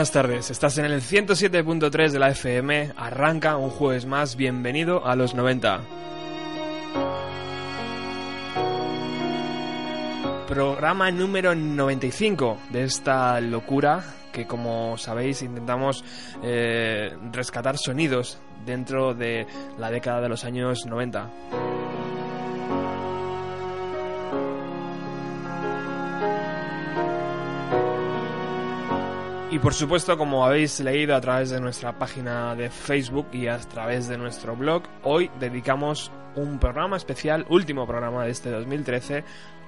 Buenas tardes, estás en el 107.3 de la FM, arranca un jueves más, bienvenido a los 90. Programa número 95 de esta locura que como sabéis intentamos eh, rescatar sonidos dentro de la década de los años 90. Por supuesto, como habéis leído a través de nuestra página de Facebook y a través de nuestro blog, hoy dedicamos un programa especial, último programa de este 2013,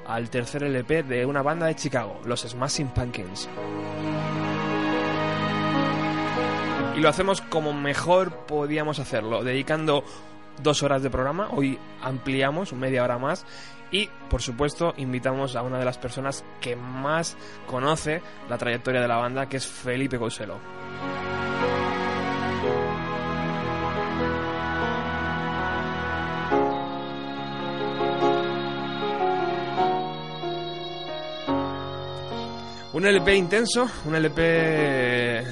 al tercer LP de una banda de Chicago, los Smashing Pumpkins. Y lo hacemos como mejor podíamos hacerlo, dedicando dos horas de programa, hoy ampliamos media hora más y por supuesto invitamos a una de las personas que más conoce la trayectoria de la banda, que es Felipe Couselo. Un LP intenso, un LP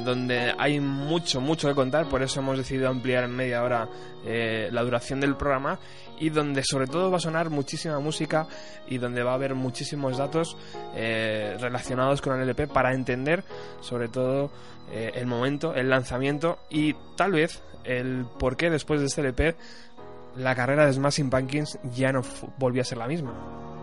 donde hay mucho, mucho que contar, por eso hemos decidido ampliar en media hora eh, la duración del programa y donde sobre todo va a sonar muchísima música y donde va a haber muchísimos datos eh, relacionados con el LP para entender sobre todo eh, el momento, el lanzamiento y tal vez el por qué después de este LP la carrera de Smashing Pumpkins ya no volvió a ser la misma.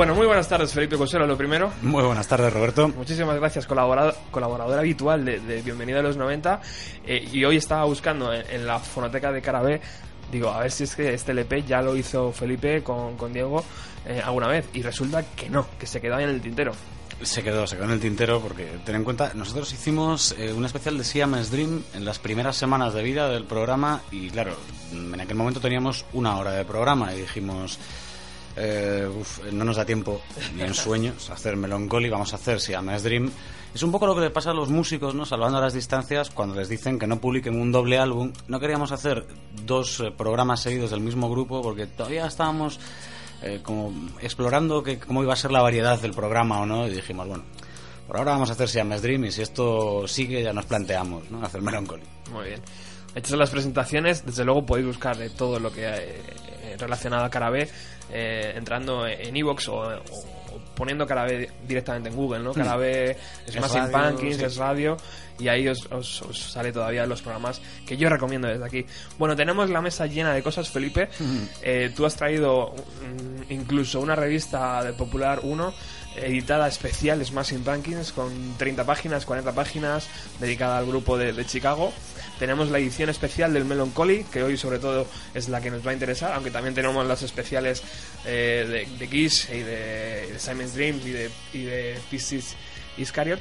Bueno, muy buenas tardes, Felipe Cosero, lo primero. Muy buenas tardes, Roberto. Muchísimas gracias, colaborador, colaborador habitual de, de Bienvenido a los 90. eh, y hoy estaba buscando en, en la fonoteca de Carabé, digo, a ver si es que este LP ya lo hizo Felipe con, con Diego eh, alguna vez. Y resulta que no, que se quedó ahí en el tintero. Se quedó, se quedó en el tintero porque ten en cuenta, nosotros hicimos eh, un especial de Siamese Dream en las primeras semanas de vida del programa y claro, en aquel momento teníamos una hora de programa y dijimos, eh, no nos da tiempo ni en sueños hacer Melancholy, vamos a hacer Siamese Dream. Es un poco lo que le pasa a los músicos, ¿no? Salvando las distancias, cuando les dicen que no publiquen un doble álbum. No queríamos hacer dos eh, programas seguidos del mismo grupo porque todavía estábamos eh, como explorando que, cómo iba a ser la variedad del programa o no. Y dijimos, bueno, por ahora vamos a hacer Siamese Dream y si esto sigue ya nos planteamos, ¿no? Hacer Melancholy. Muy bien. Hechas las presentaciones, desde luego podéis buscar de todo lo que relacionado a Carabé eh, entrando en Evox o, o- poniendo cara B directamente en Google, ¿no? Cara B, Es Smashing radio, Pumpkins, sí. es radio, y ahí os, os- os sale todavía los programas que yo recomiendo desde aquí. Bueno, tenemos la mesa llena de cosas, Felipe. Eh, tú has traído mm, incluso una revista de Popular 1 editada especial, Smashing Pumpkins, con 30 páginas, 40 páginas, dedicada al grupo de, de Chicago. Tenemos la edición especial del Melancholy, que hoy sobre todo es la que nos va a interesar, aunque también tenemos las especiales eh, de, de Kiss y de, Simon's Dream y de, y de Pisces Iscariot.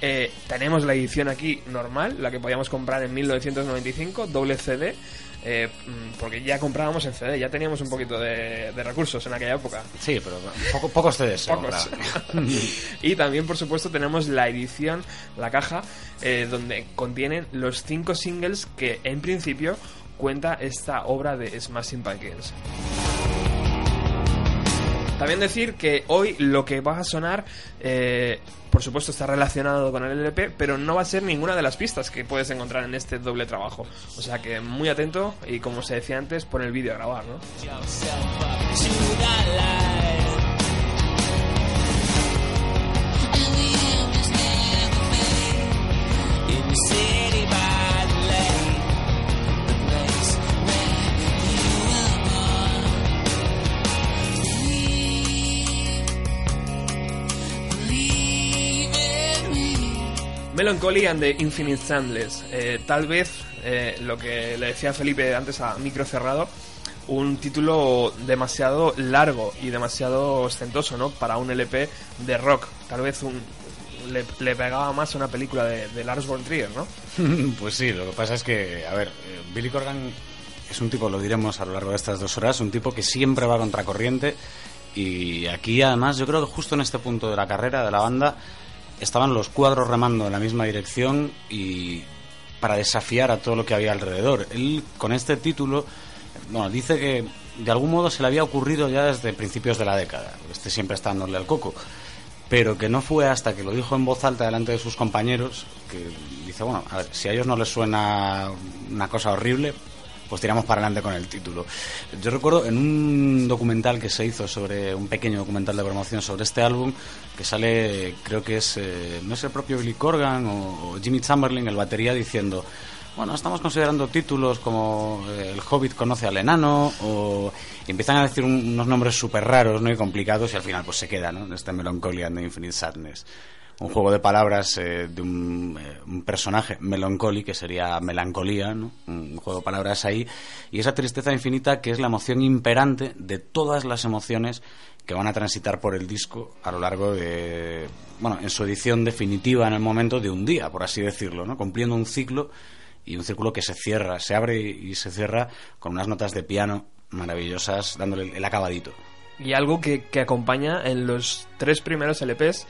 Eh, tenemos la edición aquí normal, la que podíamos comprar en 1995, doble CD, eh, mm, porque ya comprábamos en CD, ya teníamos un poquito de, de recursos en aquella época. Sí, pero poco, pocos CDs. Pocos. y también, por supuesto, tenemos la edición, la caja, eh, donde contienen los cinco singles que en principio cuenta esta obra de Smashing Pumpkins. También decir que hoy lo que va a sonar, eh, por supuesto, está relacionado con el LP, pero no va a ser ninguna de las pistas que puedes encontrar en este doble trabajo. O sea que muy atento y, como se decía antes, pon el vídeo a grabar, ¿no? Melancholy and the Infinite Sandless. Eh, tal vez eh, lo que le decía Felipe antes a micro cerrado, un título demasiado largo y demasiado ostentoso, ¿no? Para un LP de rock. Tal vez le, le pegaba más a una película de, de Lars von Trier, ¿no? pues sí, lo que pasa es que, a ver, eh, Billy Corgan es un tipo, lo diremos a lo largo de estas dos horas, un tipo que siempre va contracorriente y aquí además yo creo que justo en este punto de la carrera de la banda estaban los cuadros remando en la misma dirección y para desafiar a todo lo que había alrededor. Él con este título, bueno, dice que de algún modo se le había ocurrido ya desde principios de la década. Este siempre está dándole al coco pero que no fue hasta que lo dijo en voz alta delante de sus compañeros que dice, bueno, a ver, si a ellos no les suena una cosa horrible, pues tiramos para adelante con el título. Yo recuerdo en un documental que se hizo sobre, un pequeño documental de promoción sobre este álbum, que sale, creo que es, eh, no es el propio Billy Corgan o, Jimmy Chamberlain, el batería, diciendo, bueno, estamos considerando títulos como eh, El Hobbit conoce al enano o y empiezan a decir un- unos nombres súper raros ¿no? y complicados y al final pues se queda ¿no? en Melancholy and the Infinite Sadness. Un juego de palabras eh, de un, eh, un personaje, Melancholy, que sería melancolía, ¿no? un juego de palabras ahí, y esa tristeza infinita que es la emoción imperante de todas las emociones que van a transitar por el disco a lo largo de, bueno, en su edición definitiva en el momento de un día, por así decirlo, ¿no? cumpliendo un ciclo y un círculo que se cierra, se abre y se cierra con unas notas de piano maravillosas, dándole el acabadito. Y algo que, que acompaña en los tres primeros LPs,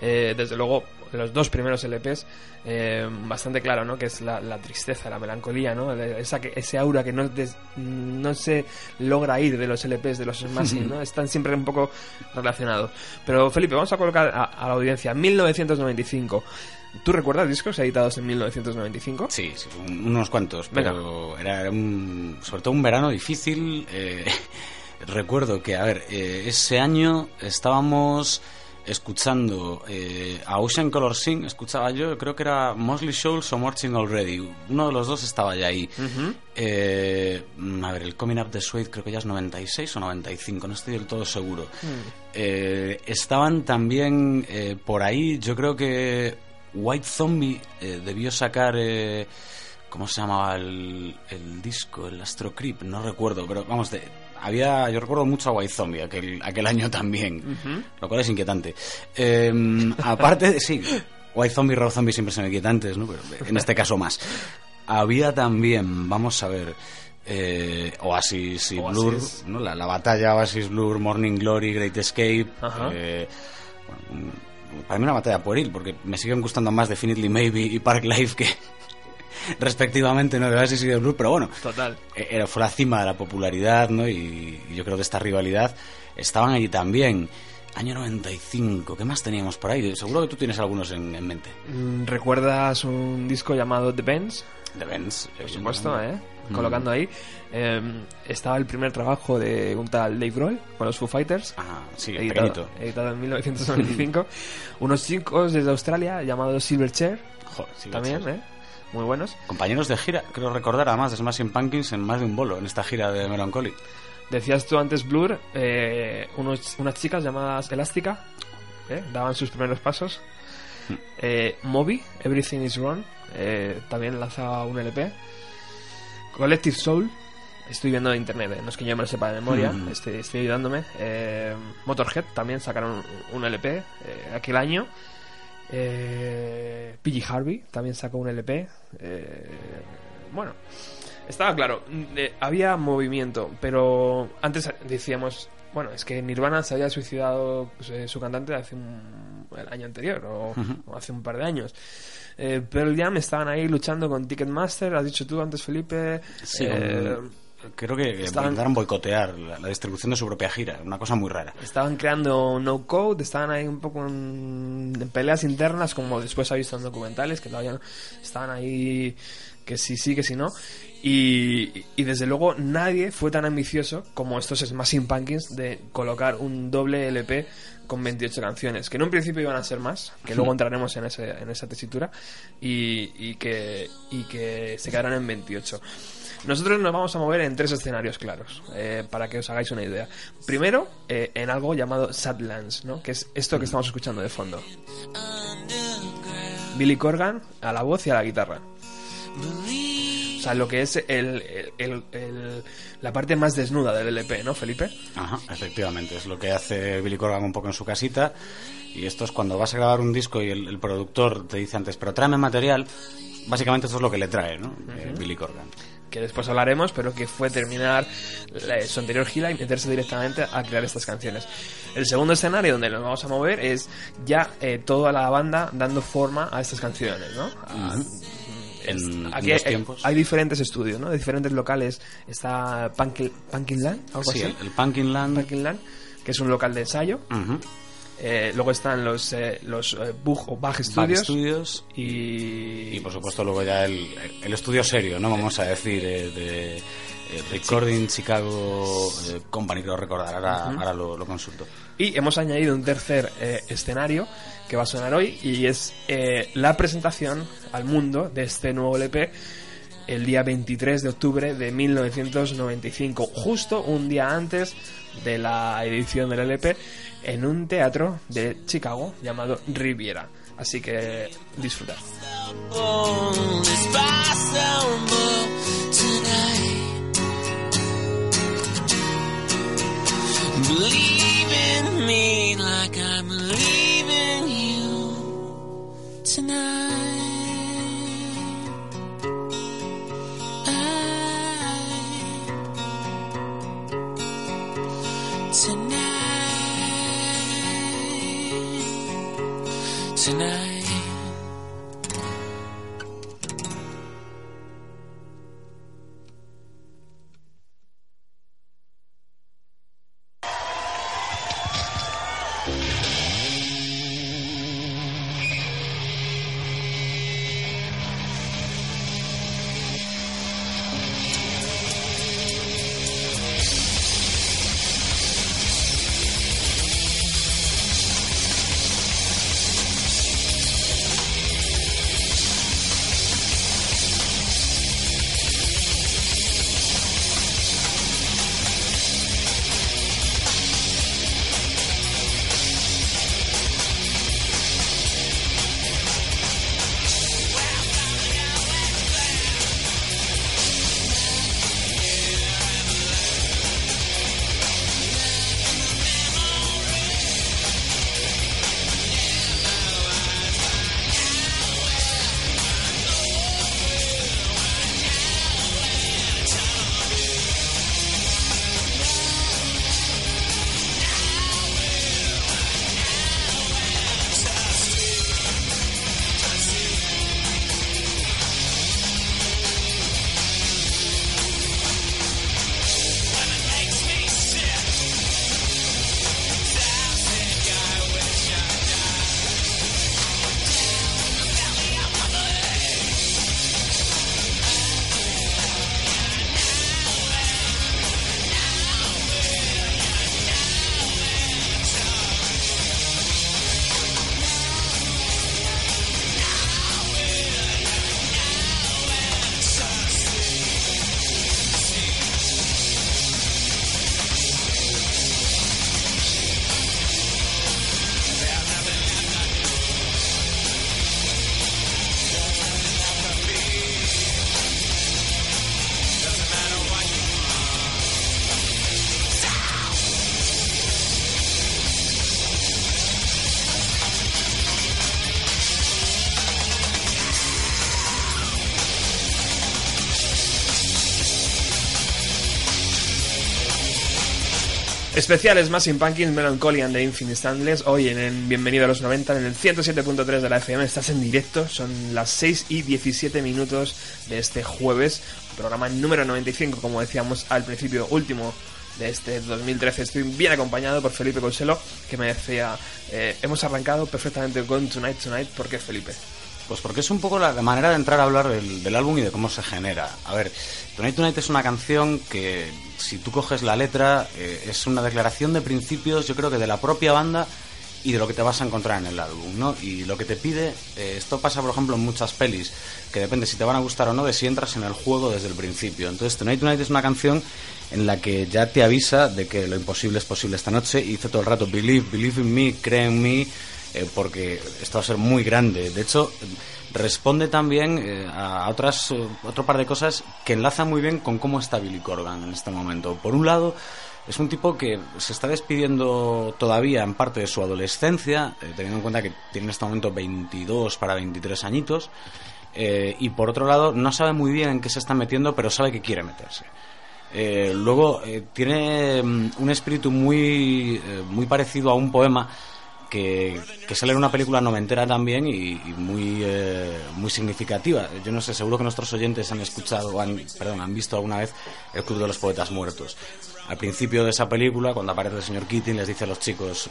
eh, desde luego los dos primeros LPs, eh, bastante claro, ¿no? Que es la, la tristeza, la melancolía, ¿no? Esa, que- ese aura que no, des- no se logra ir de los LPs, de los Smashing, ¿no? Están siempre un poco relacionados. Pero Felipe, vamos a colocar a, a la audiencia 1995. ¿Tú recuerdas discos editados en 1995? Sí, sí, un- unos cuantos, pero era, era un, sobre todo un verano difícil. eh, recuerdo que, a ver, eh, ese año estábamos escuchando eh, a Ocean Color Sing, escuchaba yo, creo que era Mosley Shoals o Marching Already. Uno de los dos estaba ya ahí. Eh, mm, a ver, el Coming Up the Suede creo que ya es 96 o 95, no estoy del todo seguro. Eh, estaban también eh, por ahí, yo creo que White Zombie eh, debió sacar, eh, ¿cómo se llamaba el, el disco? El Astro Creep, no recuerdo, pero vamos, de, había, yo recuerdo mucho a White Zombie aquel, aquel año también, lo cual es inquietante. Eh, aparte, de- sí, White Zombie y Raw Zombie siempre son inquietantes, ¿no? Pero en este caso más. Había también, vamos a ver, eh, Oasis y Oasis. Blur, ¿no? la, la batalla Oasis Blur, Morning Glory, Great Escape. Eh, bueno, para mí una batalla pueril, porque me siguen gustando más Definitely Maybe y Park Life que respectivamente no de Oasis y de Blur, pero bueno, Total. eh, era, fue la cima de la popularidad, ¿no? Y, y yo creo que esta rivalidad estaban allí también. Año 95, ¿qué más teníamos por ahí? Seguro que tú tienes algunos en, en mente. Mm, ¿Recuerdas un disco llamado The Bends? De Benz. por supuesto, ¿eh? colocando ahí. Eh, estaba el primer trabajo de un tal Dave Grohl con los Foo Fighters. Ah, sí, editado, pequeñito. editado en 1995. Unos chicos desde Australia llamados Silverchair, Joder, también. ¿eh? Muy buenos. Compañeros de gira, creo recordar además de Smashing Pumpkins en más de un bolo en esta gira de Melancholy. Decías tú antes Blur, eh, unos, unas chicas llamadas Elástica, ¿eh? daban sus primeros pasos. Eh, Moby, Everything is Wrong, eh, también lanzaba un LP. Collective Soul, estoy viendo de internet, eh, no es que yo me lo sepa de memoria, Mm. estoy, estoy ayudándome. Eh, Motorhead también sacaron un LP eh, aquel año. Eh, PG Harvey también sacó un LP. Eh, bueno, estaba claro, eh, había movimiento, pero antes decíamos, bueno, es que Nirvana se había suicidado eh, su cantante hace un, el año anterior o, o hace un par de años. Eh, Pearl Jam estaban ahí luchando con Ticketmaster, has dicho tú antes, Felipe. Sí, creo que estaban- intentaron boicotear la, la distribución de su propia gira, una cosa muy rara. Estaban creando no code, estaban ahí un poco en, en peleas internas, como después ha visto en documentales, que todavía no- estaban ahí que sí, sí, que sí, no. Y, y desde luego nadie fue tan ambicioso como estos Smashing Pumpkins de colocar un doble LP con 28 canciones, que en un principio iban a ser más, que luego entraremos en, ese, en esa tesitura, y, y que, y que se quedarán en 28. Nosotros nos vamos a mover en tres escenarios claros, eh, para que os hagáis una idea. Primero, eh, en algo llamado Sadlands, ¿no? que es esto que estamos escuchando de fondo. Billy Corgan a la voz y a la guitarra. O sea, lo que es el, el- el- el- la parte más desnuda del LP, ¿no, Felipe? Ajá, efectivamente, es lo que hace Billy Corgan un poco en su casita. Y esto es cuando vas a grabar un disco y el, el productor te dice antes, pero tráeme material. Básicamente esto es lo que le trae, ¿no? Eh, Billy Corgan. Que después hablaremos, pero que fue terminar su anterior gira y meterse directamente a crear estas canciones. El segundo escenario donde nos vamos a mover es ya eh, toda la banda dando forma a estas canciones, ¿no? A- En Aquí dos hay, tiempos. hay diferentes estudios, ¿no? De diferentes locales. Está Punkin, Punkin Land, algo Sí, así. el, el Punkin Land. Punkin Land, que es un local de ensayo. Ujú. Eh, luego están los, eh, los eh, Bug o Bug Studios. Studios. Y, Y por supuesto luego ya el, el estudio serio, ¿no? Vamos a decir, eh, de Recording Chicago Company, creo recordar, ahora, ahora lo, lo consulto. Y hemos añadido un tercer escenario que va a sonar hoy y es eh, la presentación al mundo de este nuevo LP el día 23 de octubre de 1995, justo un día antes de la edición del LP en un teatro de Chicago llamado Riviera. Así que disfrutar. Tonight. Especiales más Pumpkins, Melancholy and the Infinite Standless. Hoy en el Bienvenido a los 90, en el 107.3 de la FM, estás en directo. Son las 6 y 17 minutos de este jueves. Programa número 95, como decíamos al principio, último de este 2013. Estoy bien acompañado por Felipe Conselo, que me decía: eh, Hemos arrancado perfectamente con Tonight Tonight. ¿Por qué, Felipe? Pues porque es un poco la, manera de entrar a hablar del, álbum y de cómo se genera. A ver, Tonight Tonight es una canción que, si tú coges la letra, eh, es una declaración de principios, yo creo que de la propia banda y de lo que te vas a encontrar en el álbum, ¿no? Y lo que te pide, eh, esto pasa por ejemplo en muchas pelis, que depende si te van a gustar o no de si entras en el juego desde el principio. Entonces Tonight Tonight es una canción en la que ya te avisa de que lo imposible es posible esta noche y dice todo el rato, believe, believe in me, cree en mí, eh, porque esto va a ser muy grande. De hecho, responde también eh, a otras, eh, otro par de cosas que enlazan muy bien con cómo está Billy Corgan en este momento. Por un lado, es un tipo que se está despidiendo todavía en parte de su adolescencia, teniendo en cuenta que tiene en este momento 22 para 23 añitos, y por otro lado, no sabe muy bien en qué se está metiendo, pero sabe que quiere meterse. luego tiene mm, un espíritu muy, muy parecido a un poema que, sale en una película noventera también y, muy, eh, muy significativa. Yo no sé, seguro que nuestros oyentes han escuchado, han, perdón, han visto alguna vez El Club de los Poetas Muertos. Al principio de esa película, cuando aparece el señor Keating, les dice a los chicos,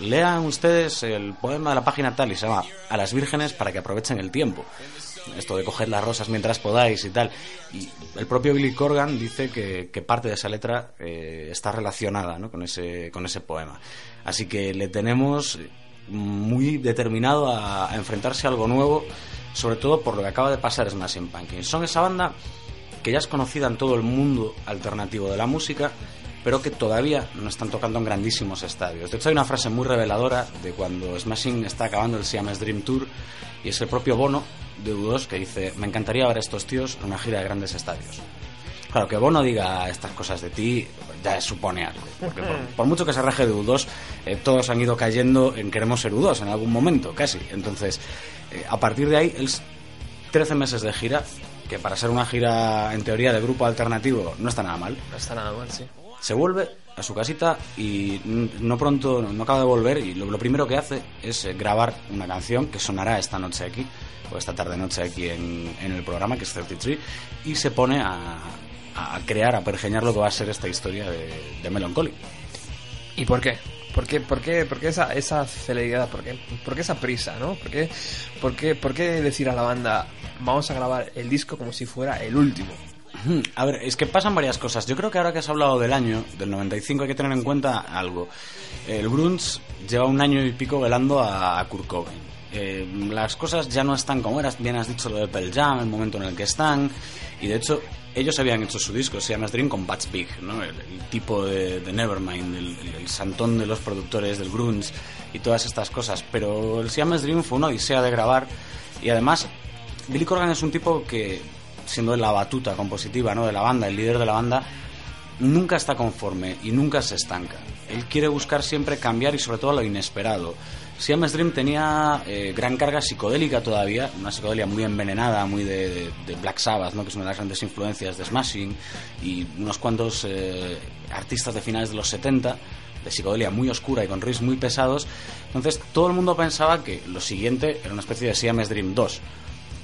lean ustedes el poema de la página tal y se llama A las vírgenes para que aprovechen el tiempo. Esto de coger las rosas mientras podáis y tal. Y el propio Billy Corgan dice que, parte de esa letra eh, está relacionada ¿no? con, ese, con ese poema. Así que le tenemos muy determinado a, enfrentarse a algo nuevo, sobre todo por lo que acaba de pasar Smashing Pumpkins. Son esa banda que ya es conocida en todo el mundo alternativo de la música, pero que todavía no están tocando en grandísimos estadios. De hecho, hay una frase muy reveladora de cuando Smashing está acabando el Siamese Dream Tour y es el propio Bono de U2 que dice: Me encantaría ver a estos tíos en una gira de grandes estadios. Claro, que Bono diga estas cosas de ti ya supone algo. Porque por, mucho que se raje de U2, eh, todos han ido cayendo en queremos ser U2 en algún momento, casi. Entonces, eh, a partir de ahí, el 13 meses de gira, que para ser una gira en teoría de grupo alternativo no está nada mal. No está nada mal, sí. Se vuelve a su casita y no pronto, no acaba de volver y lo, primero que hace es eh, grabar una canción que sonará esta noche aquí, o esta tarde noche aquí en, en el programa, que es 33, y se pone a, a crear, a pergeñar lo que va a ser esta historia de, de Melancholy. ¿Y por qué? ¿Por qué, por qué, por qué esa, esa celeridad? ¿Por qué, por qué esa prisa? ¿no? ¿Por qué, por, qué, ¿Por qué decir a la banda vamos a grabar el disco como si fuera el último? A ver, es que pasan varias cosas. Yo creo que ahora que has hablado del año, del 95, hay que tener en cuenta algo. El Grunts lleva un año y pico velando a Kurt Cobain. Eh, las cosas ya no están como eras, bien has dicho lo de Pearl Jam, el momento en el que están, y de hecho ellos habían hecho su disco, se llama Dream con Bats Big, ¿no? el, tipo de, Nevermind, el, santón de los productores del grunge y todas estas cosas. Pero el Siamese Dream fue una odisea de grabar y además Billy Corgan es un tipo que, siendo la batuta compositiva ¿no? de la banda, el líder de la banda, nunca está conforme y nunca se estanca. Él quiere buscar siempre cambiar y sobre todo lo inesperado. Siamese Dream tenía eh, gran carga psicodélica todavía, una psicodelia muy envenenada, muy de, Black Sabbath, ¿no? que es una de las grandes influencias de Smashing, y unos cuantos eh, artistas de finales de los 70, de psicodelia muy oscura y con riffs muy pesados. Entonces todo el mundo pensaba que lo siguiente era una especie de Siamese Dream 2.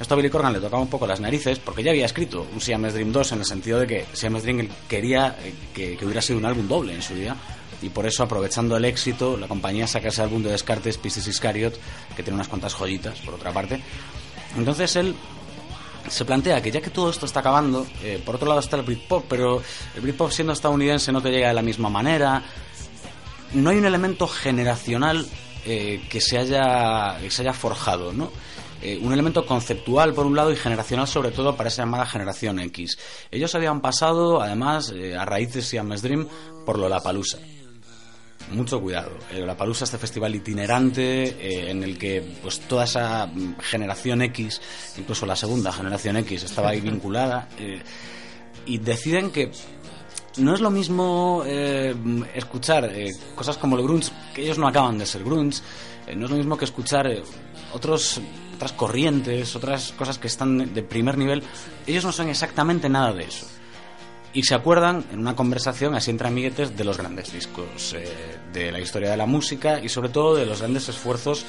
Esto a Billy Corgan le tocaba un poco las narices porque ya había escrito un Siamese Dream 2 en el sentido de que Siamese Dream quería eh, que, que hubiera sido un álbum doble en su día y por eso aprovechando el éxito la compañía saca ese álbum de descartes Pisces Iscariot que tiene unas cuantas joyitas por otra parte. Entonces él se plantea que ya que todo esto está acabando eh, por otro lado está el Britpop pero el Britpop siendo estadounidense no te llega de la misma manera. No hay un elemento generacional eh, que se haya que se haya forjado no eh, un elemento conceptual por un lado y generacional sobre todo para esa llamada generación X. Ellos habían pasado, además, a raíz de Siamese Dream, por lo La Palusa mucho cuidado. Eh, la Palusa, este festival itinerante eh, en el que pues toda esa mm, generación X, incluso la segunda generación X, estaba ahí vinculada. Eh, y deciden que no es lo mismo escuchar cosas como el grunge, que ellos no acaban de ser grunge, no es lo mismo que escuchar otros otras corrientes, otras cosas que están de primer nivel, ellos no son exactamente nada de eso. Y se acuerdan en una conversación así entre amiguetes de los grandes discos eh, de la historia de la música y sobre todo de los grandes esfuerzos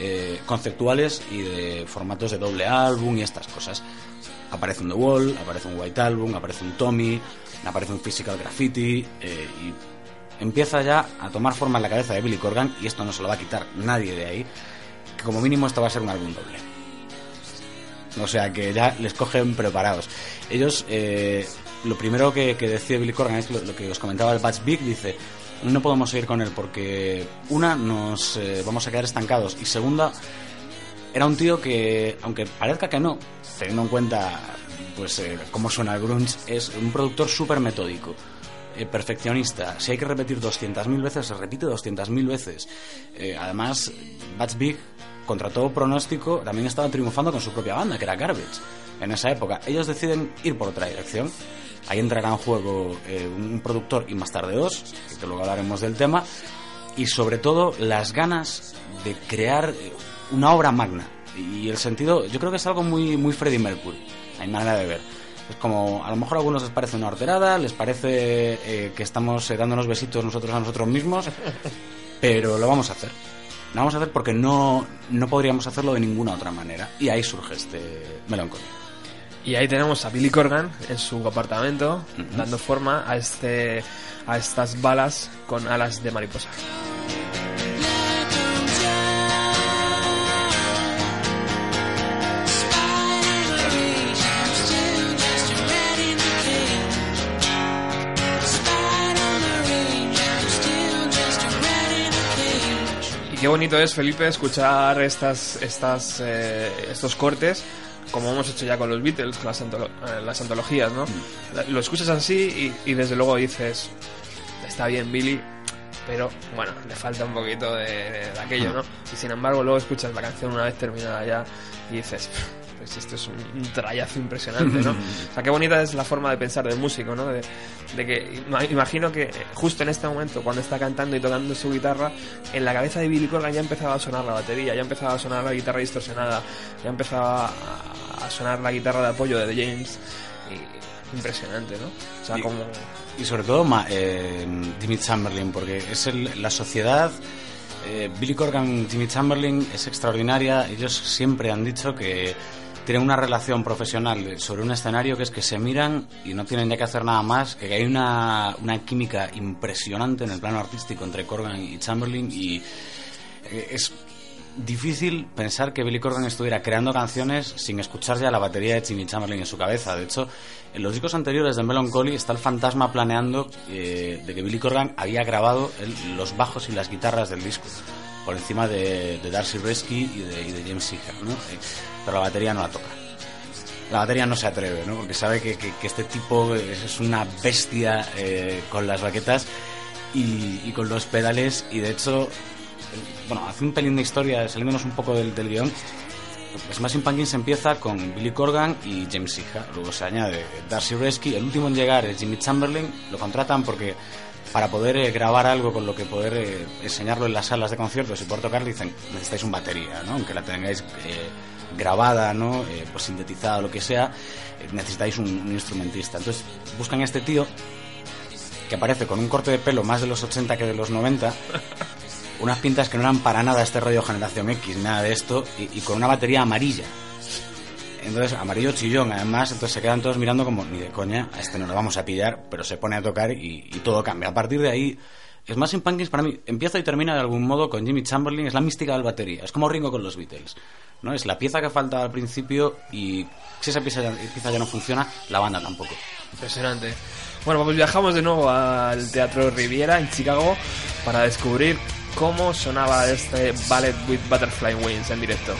eh, conceptuales y de formatos de doble álbum y estas cosas. Aparece un The Wall, aparece un White Album, aparece un Tommy, aparece un Physical Graffiti eh, y empieza ya a tomar forma en la cabeza de Billy Corgan y esto no se lo va a quitar nadie de ahí, que como mínimo esto va a ser un álbum doble. O sea que ya les cogen preparados. Ellos lo primero que, decide Billy Corgan es lo, que os comentaba el Batch Big, dice, no podemos seguir con él porque, una, nos eh, vamos a quedar estancados y segunda, era un tío que, aunque parezca que no, teniendo en cuenta pues eh, cómo suena el grunge, es un productor súper metódico. Eh, perfeccionista. Si hay que repetir 200.000 veces, se repite 200.000 veces. además, Batch Big, contra todo pronóstico, también estaba triunfando con su propia banda, que era Garbage. En esa época, ellos deciden ir por otra dirección Ahí entrará en juego eh, un productor y más tarde dos, que luego hablaremos del tema, y sobre todo las ganas de crear eh, una obra magna. Y el sentido, yo creo que es algo muy, muy Freddie Mercury, hay manera de ver. Es como, a lo mejor a algunos les parece una horterada, les parece eh, que estamos dándonos besitos nosotros a nosotros mismos, pero lo vamos a hacer. Lo vamos a hacer porque no, no podríamos hacerlo de ninguna otra manera. Y ahí surge este melancolía. Y ahí tenemos a Billy Corgan en su apartamento, dando forma a, este, a estas balas con alas de mariposa. Y qué bonito es, Felipe, escuchar estas, estas, eh, estos cortes como hemos hecho ya con los Beatles, con las, eh, antologías, ¿no? Mm. Lo escuchas así y, desde luego dices, está bien Billy, pero bueno, le falta un poquito de, aquello, mm. ¿no? Y sin embargo luego escuchas la canción una vez terminada ya y dices, pues esto es un, trayazo impresionante, ¿no? O sea, qué bonita es la forma de pensar del músico, ¿no? De, que imagino que justo en este momento, cuando está cantando y tocando su guitarra, en la cabeza de Billy Corgan ya empezaba a sonar la batería, ya empezaba a sonar la guitarra distorsionada, ya empezaba a, sonar la guitarra de apoyo de The James. Y, impresionante, ¿no? O sea, y, como... Y sobre todo eh, Jimmy Chamberlain, porque es la sociedad... Eh, Billy Corgan, Jimmy Chamberlain es extraordinaria. Ellos siempre han dicho que tienen una relación profesional sobre un escenario que es que se miran y no tienen ya que hacer nada más, que hay una, una química impresionante en el plano artístico entre Corgan y Chamberlain y eh, es difícil pensar que Billy Corgan estuviera creando canciones sin escuchar ya la batería de Jimmy Chamberlain en su cabeza. De hecho, en los discos anteriores de Melancholy está el fantasma planeando eh, de que Billy Corgan había grabado los bajos y las guitarras del disco por encima de, Darcy Resky y de, James Seeger, ¿no? Pero la batería no la toca. La batería no se atreve, ¿no? Porque sabe que, este tipo es una bestia eh, con las baquetas y, con los pedales y de hecho, bueno, hace un pelín de historia, saliéndonos un poco del, del guion, Smashing Pumpkins empieza con Billy Corgan y James Seeger, luego se añade Darcy Resky, el último en llegar es Jimmy Chamberlain, lo contratan porque para poder eh, grabar algo con lo que poder eh, enseñarlo en las salas de conciertos y poder tocar, dicen, necesitáis un batería, ¿no? Aunque la tengáis eh, grabada, ¿no? pues sintetizada lo que sea, necesitáis un, instrumentista. Entonces buscan a este tío que aparece con un corte de pelo más de los 80 que de los 90, unas pintas que no eran para nada este rollo generación X, nada de esto, y con una batería amarilla entonces, amarillo chillón, además, entonces se quedan todos mirando como, ni de coña, a este no lo vamos a pillar, pero se pone a tocar y, todo cambia. A partir de ahí, es más Pumpkins para mí empieza y termina de algún modo con Jimmy Chamberlain, es la mística del batería, es como Ringo con los Beatles. ¿no? Es la pieza que falta al principio y si esa pieza ya, ya no funciona, la banda tampoco. Impresionante. Bueno, pues viajamos de nuevo al Teatro Riviera en Chicago para descubrir cómo sonaba este Ballet with Butterfly Wings en directo.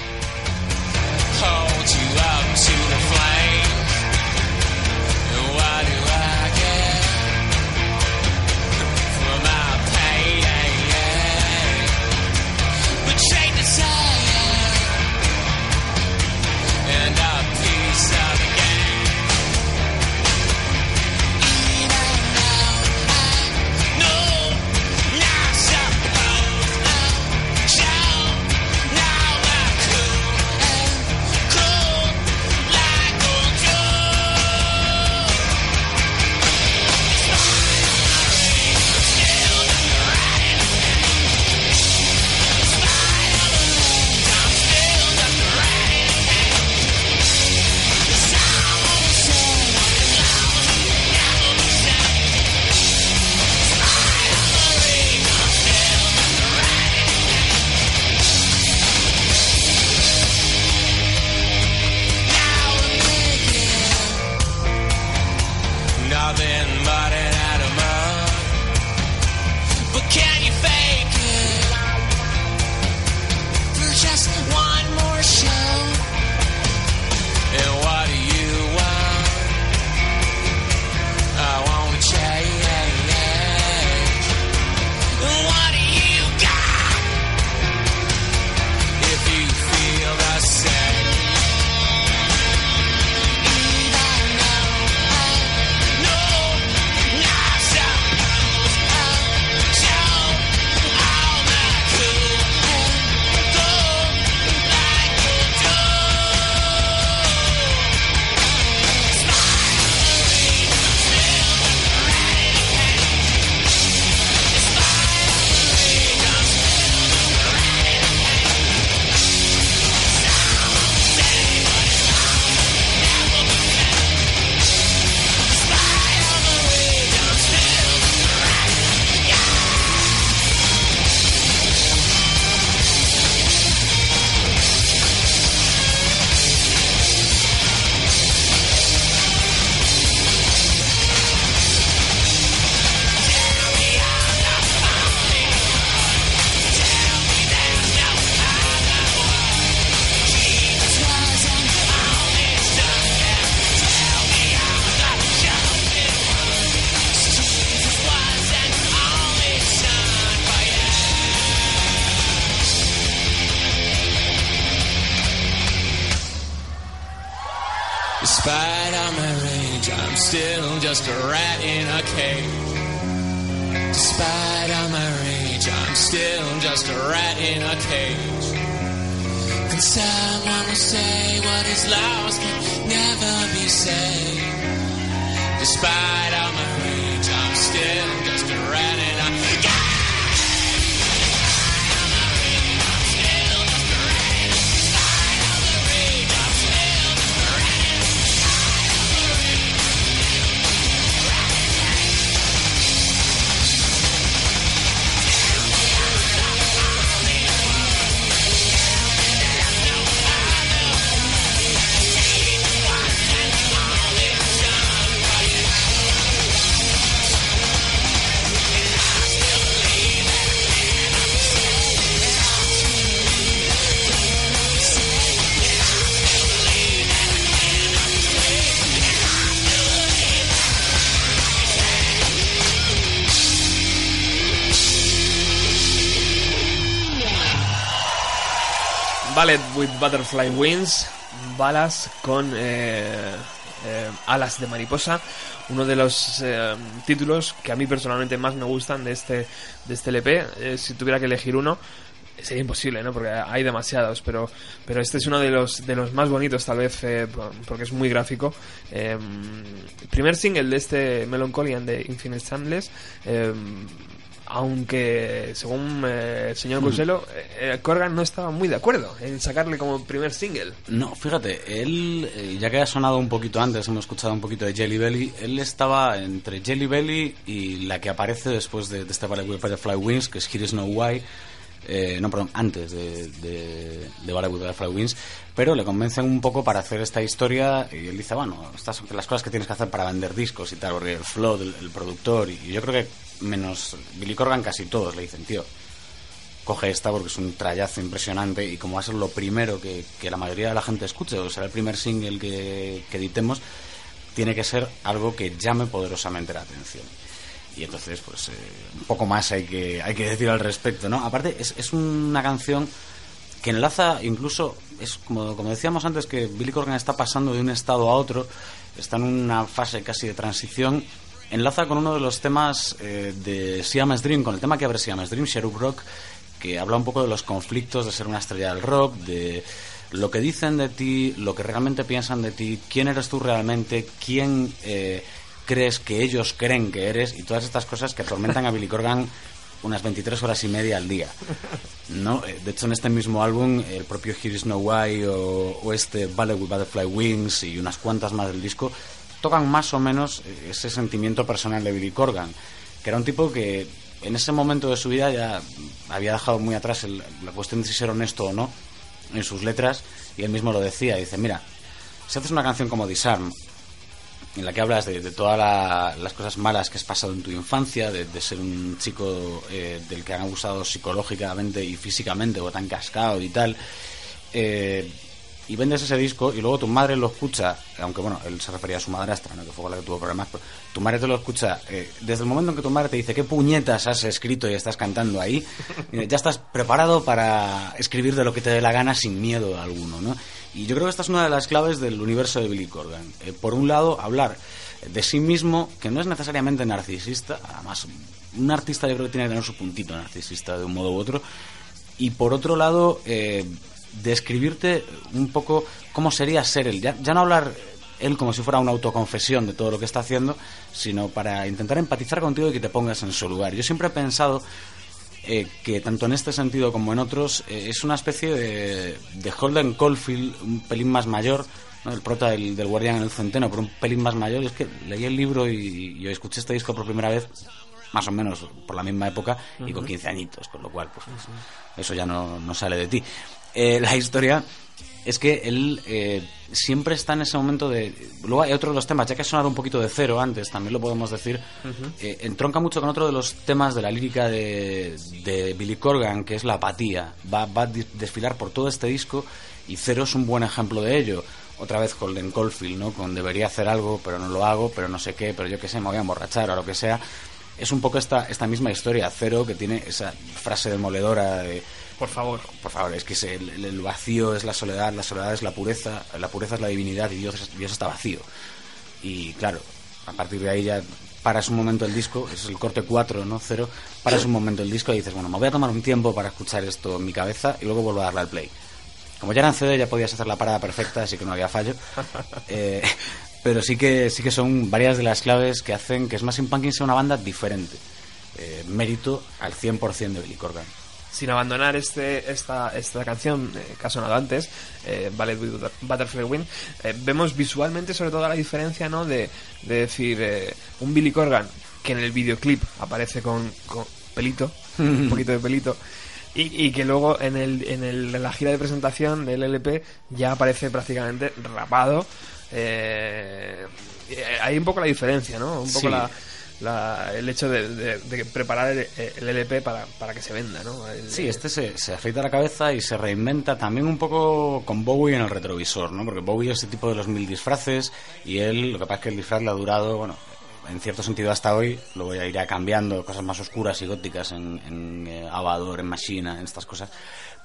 Ballet with Butterfly Wings, balas con eh, eh, alas de mariposa, uno de los eh, títulos que a mí personalmente más me gustan de este, de este LP. Si tuviera que elegir uno, sería imposible, ¿no? Porque hay demasiados, pero, pero este es uno de los, de los más bonitos, tal vez, por- porque es muy gráfico. Eh, primer single de este Melancholian de Infinite Soundless. eh, aunque según eh, el señor Costello, eh, Corgan no estaba muy de acuerdo en sacarle como primer single. No, fíjate, él, eh, ya que ha sonado un poquito antes, hemos escuchado un poquito de Jelly Belly, él estaba entre Jelly Belly y la que aparece después de, de with Butterfly Wings, que es Here is No Why, eh, no, perdón, antes de, de, de Ballet with Butterfly Wings, pero le convencen un poco para hacer esta historia y él dice, bueno, estas son las cosas que tienes que hacer para vender discos y tal, porque el flow del el productor, y yo creo que menos Billy Corgan casi todos le dicen, tío, coge esta porque es un trayazo impresionante y como va a ser lo primero que, que la mayoría de la gente escuche o será el primer single que, que editemos, tiene que ser algo que llame poderosamente la atención. Y entonces, pues, eh, un poco más hay que, hay que decir al respecto, ¿no? Aparte, es, es una canción que enlaza incluso, es como, como decíamos antes, que Billy Corgan está pasando de un estado a otro, está en una fase casi de transición, enlaza con uno de los temas eh, de Siamese Dream, con el tema que abre Siamese Dream, Sherwood Rock, que habla un poco de los conflictos de ser una estrella del rock, de lo que dicen de ti, lo que realmente piensan de ti, quién eres tú realmente, quién eh, crees que ellos creen que eres y todas estas cosas que atormentan a Billy Corgan unas 23 horas y media al día. ¿no? Eh, De hecho, en este mismo álbum, el propio Here Is No Why o, o este Ballet with Butterfly Wings y unas cuantas más del disco tocan más o menos ese sentimiento personal de Billy Corgan, que era un tipo que en ese momento de su vida ya había dejado muy atrás el- la cuestión de si ser honesto o no en sus letras y él mismo lo decía, dice, mira, si haces una canción como Disarm, en la que hablas de, todas la- las cosas malas que has pasado en tu infancia, de, de ser un chico eh, del que han abusado psicológicamente y físicamente o tan cascado y tal, eh, y vendes ese disco y luego tu madre lo escucha, aunque bueno, él se refería a su madrastra, ¿no? que fue con la que tuvo problemas, pero tu madre te lo escucha, eh, desde el momento en que tu madre te dice qué puñetas has escrito y estás cantando ahí, eh, ya estás preparado para escribir de lo que te dé la gana sin miedo alguno, ¿no? Y yo creo que esta es una de las claves del universo de Billy Corgan. Eh, por un lado, hablar de sí mismo, que no es necesariamente narcisista, además, un artista yo creo que tiene que tener su puntito narcisista de un modo u otro, y por otro lado, eh, describirte un poco cómo sería ser él. Ya, ya no hablar él como si fuera una autoconfesión de todo lo que está haciendo, sino para intentar empatizar contigo y que te pongas en su lugar. Yo siempre he pensado eh, que tanto en este sentido como en otros eh, es una especie de, de Holden Caulfield un pelín más mayor, ¿no? el prota del, del Guardián en el Centeno, pero un pelín más mayor. Y es que leí el libro y, y escuché este disco por primera vez más o menos por la misma época y con 15 añitos, con lo cual pues, eso ya no, no sale de ti. Eh, la historia es que él eh, siempre está en ese momento de... Luego hay otro de los temas, ya que ha sonado un poquito de cero antes, también lo podemos decir, eh, entronca mucho con otro de los temas de la lírica de, de Billy Corgan, que es la apatía. Va, va a desfilar por todo este disco y Cero es un buen ejemplo de ello. Otra vez Holden Caulfield, ¿no? Con debería hacer algo, pero no lo hago, pero no sé qué, pero yo qué sé, me voy a emborrachar o lo que sea. Es un poco esta, esta misma historia, Cero, que tiene esa frase demoledora de... Por favor. Por favor, es que es el, el vacío es la soledad, la soledad es la pureza, la pureza es la divinidad y Dios, Dios está vacío. Y claro, a partir de ahí ya paras un momento el disco, es el corte 4, no cero, paras un momento el disco y dices, bueno, me voy a tomar un tiempo para escuchar esto en mi cabeza y luego vuelvo a darle al play. Como ya era en CD ya podías hacer la parada perfecta, así que no había fallo. Eh, pero sí que, sí que son varias de las claves que hacen que Smashing Pumpkins sea una banda diferente. Eh, mérito al 100% de Billy Corgan sin abandonar este, esta, esta canción eh, que ha sonado antes, eh, Ballet with Butterfly Wind, eh, vemos visualmente sobre todo la diferencia ¿no? de, de decir eh, un Billy Corgan que en el videoclip aparece con, con pelito, un poquito de pelito, y, y, que luego en, el, en, el, en la gira de presentación del LP ya aparece prácticamente rapado. Eh, hay un poco la diferencia, ¿no? Un poco Sí. la, la- el hecho de, de- de preparar el, el LP para, para que se venda, ¿no? El- Sí, este se, se afeita la cabeza y se reinventa también un poco con Bowie en el retrovisor, ¿no? Porque Bowie es ese tipo de los mil disfraces y él, lo que pasa es que el disfraz le ha durado, bueno, en cierto sentido hasta hoy, luego ya irá cambiando, cosas más oscuras y góticas en, en eh, Avador, en Machina, en estas cosas.